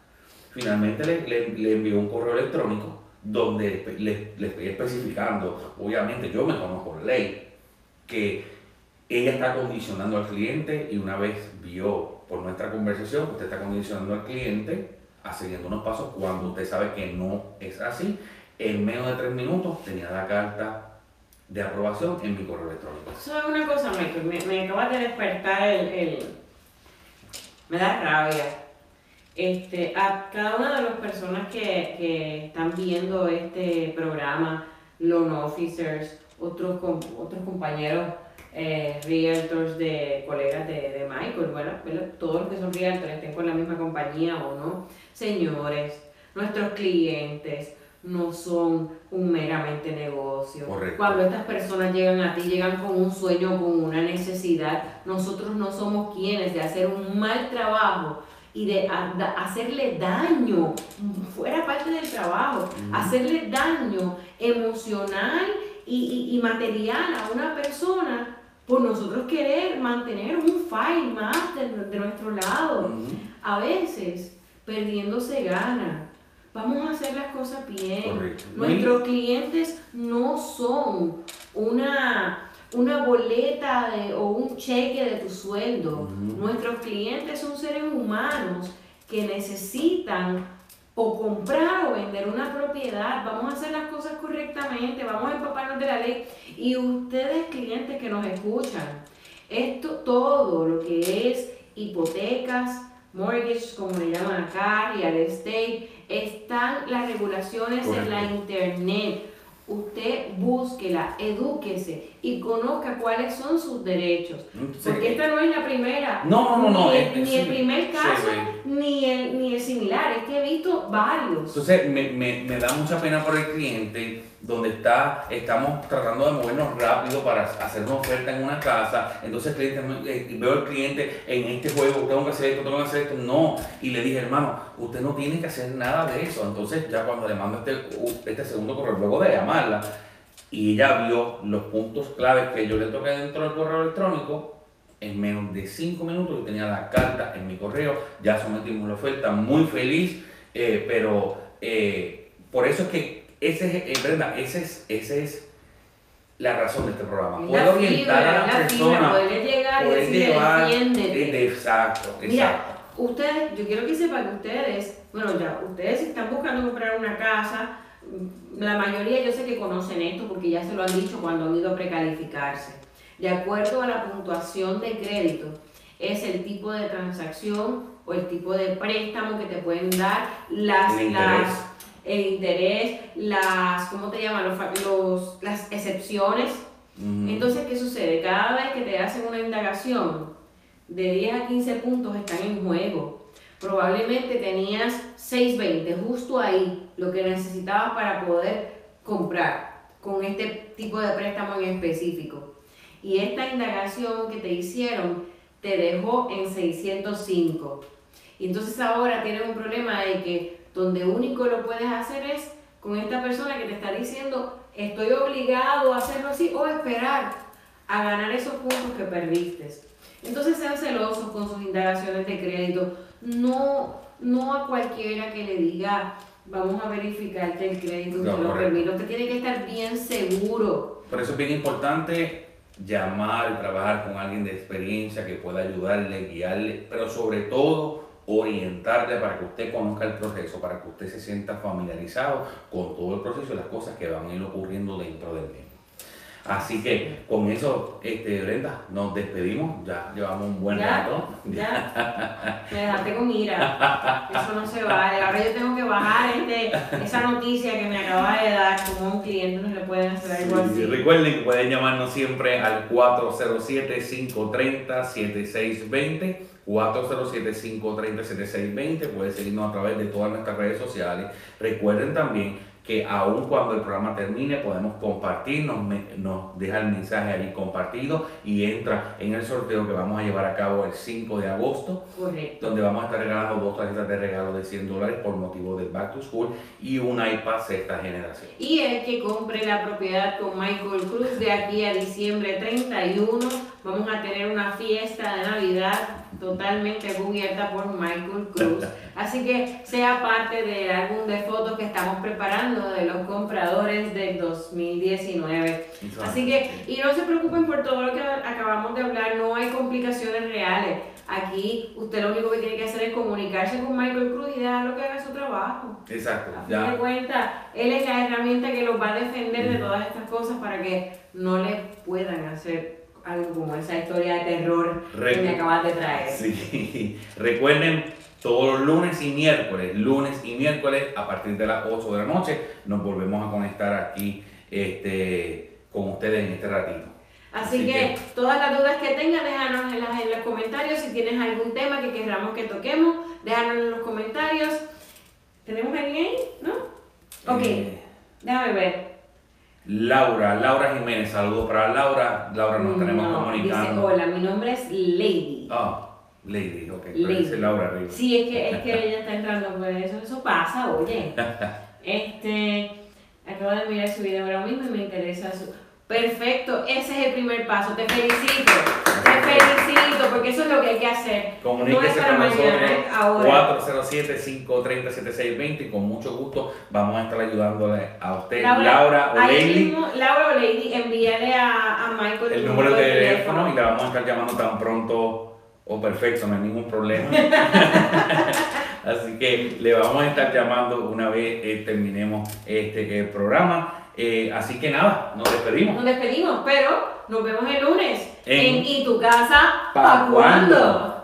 Finalmente le, le- envió un correo electrónico donde le, le- le estoy especificando, obviamente yo me conozco la ley, que ella está condicionando al cliente y una vez vio por nuestra conversación que usted está condicionando al cliente a siguiendo unos pasos cuando usted sabe que no es así, en menos de tres minutos tenía la carta de aprobación en mi correo electrónico. ¿Sabes una cosa, Michael? Me, me acabas de despertar el, el- Me da rabia. Este, a cada una de las personas que, que están viendo este programa, loan officers, otros, otros compañeros eh, realtors de colegas de, de Michael, bueno, todos los que son realtors estén con la misma compañía o no. Señores, nuestros clientes no son un meramente negocio. Correcto. Cuando estas personas llegan a ti, llegan con un sueño, con una necesidad, nosotros no somos quienes de hacer un mal trabajo y de a- da- hacerle daño, fuera parte del trabajo, Ujú. hacerle daño emocional y, y- y material a una persona por nosotros querer mantener un file más de, de nuestro lado. A veces, perdiéndose gana. Vamos a hacer las cosas bien. Correcto. Nuestros clientes no son una, una boleta de- o un cheque de tu sueldo. Nuestros clientes son seres humanos que necesitan o comprar o vender una propiedad. Vamos a hacer las cosas correctamente, vamos a empaparnos de la ley. Y ustedes, clientes que nos escuchan, esto todo lo que es hipotecas, mortgage, como le llaman acá, real estate, están las regulaciones en la internet. Usted búsquela, edúquese y conozca cuáles son sus derechos. Porque esta no es la primera. No, no, no, no, Ni, es- ni el primer caso, sí. ni, el, ni el similar. Es que he visto varios. Entonces me, me, me da mucha pena por el cliente donde está, estamos tratando de movernos rápido para hacer una oferta en una casa, entonces cliente, eh, veo al cliente en este juego, tengo que hacer esto, tengo que hacer esto, no, y le dije hermano, usted no tiene que hacer nada de eso, entonces ya cuando le mando este, este segundo correo, luego de llamarla, y ella vio los puntos claves que yo le toqué dentro del correo electrónico, en menos de cinco minutos yo tenía la carta en mi correo, ya sometimos la oferta, muy feliz, eh, pero eh, por eso es que ese es, eh, Brenda, ese es, ese es la razón de este programa. Poder orientar a la la persona, llegar y decirle, llevar, eh, de- exacto, Mira, exacto. ustedes, yo quiero que sepan que ustedes, bueno, ya, ustedes están buscando comprar una casa, mm, la mayoría yo sé que conocen esto porque ya se lo han dicho cuando han ido a precalificarse. De acuerdo a la puntuación de crédito, es el tipo de transacción o el tipo de préstamo que te pueden dar, las, las. El interés, las, ¿cómo te llaman? Los, los- las excepciones. Entonces, ¿qué sucede? Cada vez que te hacen una indagación, de 10 a 15 puntos están en juego. Probablemente tenías 620, justo ahí, lo que necesitabas para poder comprar con este tipo de préstamo en específico. Y esta indagación que te hicieron te dejó en 605. Y entonces ahora tienes un problema de que donde único lo puedes hacer es con esta persona que te está diciendo estoy obligado a hacerlo así o esperar a ganar esos puntos que perdiste. Entonces sean celosos con sus indagaciones de crédito. No, no a cualquiera que le diga, vamos a verificarte el crédito, No, usted lo permite. Usted tiene que estar bien seguro. Por eso es bien importante llamar trabajar con alguien de experiencia que pueda ayudarle, guiarle, pero sobre todo orientarle para que usted conozca el proceso, para que usted se sienta familiarizado con todo el proceso y las cosas que van a ir ocurriendo dentro del mismo. Así que con eso, este, Brenda, nos despedimos, ya llevamos un buen Ya, rato. Ya, me dejaste con ira. Eso no se vale. Ahora yo tengo que bajar este, esa noticia que me acaba de dar. Como un cliente no le pueden hacer algo Sí, así. Recuerden que pueden llamarnos siempre al 407-530-7620. 407-530-7620. Pueden seguirnos a través de todas nuestras redes sociales. Recuerden también que aun cuando el programa termine podemos compartir, nos, me- nos deja el mensaje ahí compartido y entra en el sorteo que vamos a llevar a cabo el 5 de agosto Correcto. donde vamos a estar regalando dos tarjetas de regalo de 100 dólares por motivo del Back to School y un iPad sexta generación. Y el que compre la propiedad con Michael Cruz de aquí a diciembre 31, vamos a tener una fiesta de Navidad totalmente cubierta por Michael Cruz. Así que sea parte del álbum de fotos que estamos preparando de los compradores del 2019. Así que, y no se preocupen por todo lo que acabamos de hablar, no hay complicaciones reales. Aquí usted lo único que tiene que hacer es comunicarse con Michael Cruz y dejarlo que haga su trabajo. Exacto, A fin de ya. cuentas, él es la herramienta que los va a defender de todas estas cosas para que no le puedan hacer algo como esa historia de terror que me acabas de traer. Sí. Recuerden, todos los lunes y miércoles, lunes y miércoles, a partir de las 8 de la noche, nos volvemos a conectar aquí este, con ustedes en este ratito. Así, Así que, que- todas las dudas que tengan, déjanos en, las- en los comentarios. Si tienes algún tema que queramos que toquemos, déjanos en los comentarios. ¿Tenemos alguien ahí? ¿No? Ok, Eh, déjame ver. Laura, Laura Jiménez, saludos para Laura. Laura, nos tenemos No, dice, comunicando. hola, mi nombre es Lady. Ah, Lady, ok. Lady. Laura arriba. Sí, es que, es que ella está entrando por eso. Eso pasa, oye. Este, acabo de mirar su video ahora mismo y me interesa su... Perfecto, ese es el primer paso. Te felicito. Te felicito, porque eso es lo que hay que hacer. no es Comuníquese para con nosotros mañana, es ahora. 407-530-7620 y con mucho gusto vamos a estar ayudándole a usted, Laura, o Lady, Laura o Lady, envíale a, a Michael el número de teléfono y la vamos a estar llamando tan pronto o perfecto, no hay ningún problema. Así que le vamos a estar llamando una vez eh, terminemos este eh, programa. Eh, así que nada, nos despedimos. Nos despedimos, pero nos vemos el lunes En- en, ¿Y tu casa ¿Pa' pa' cuándo? cuándo?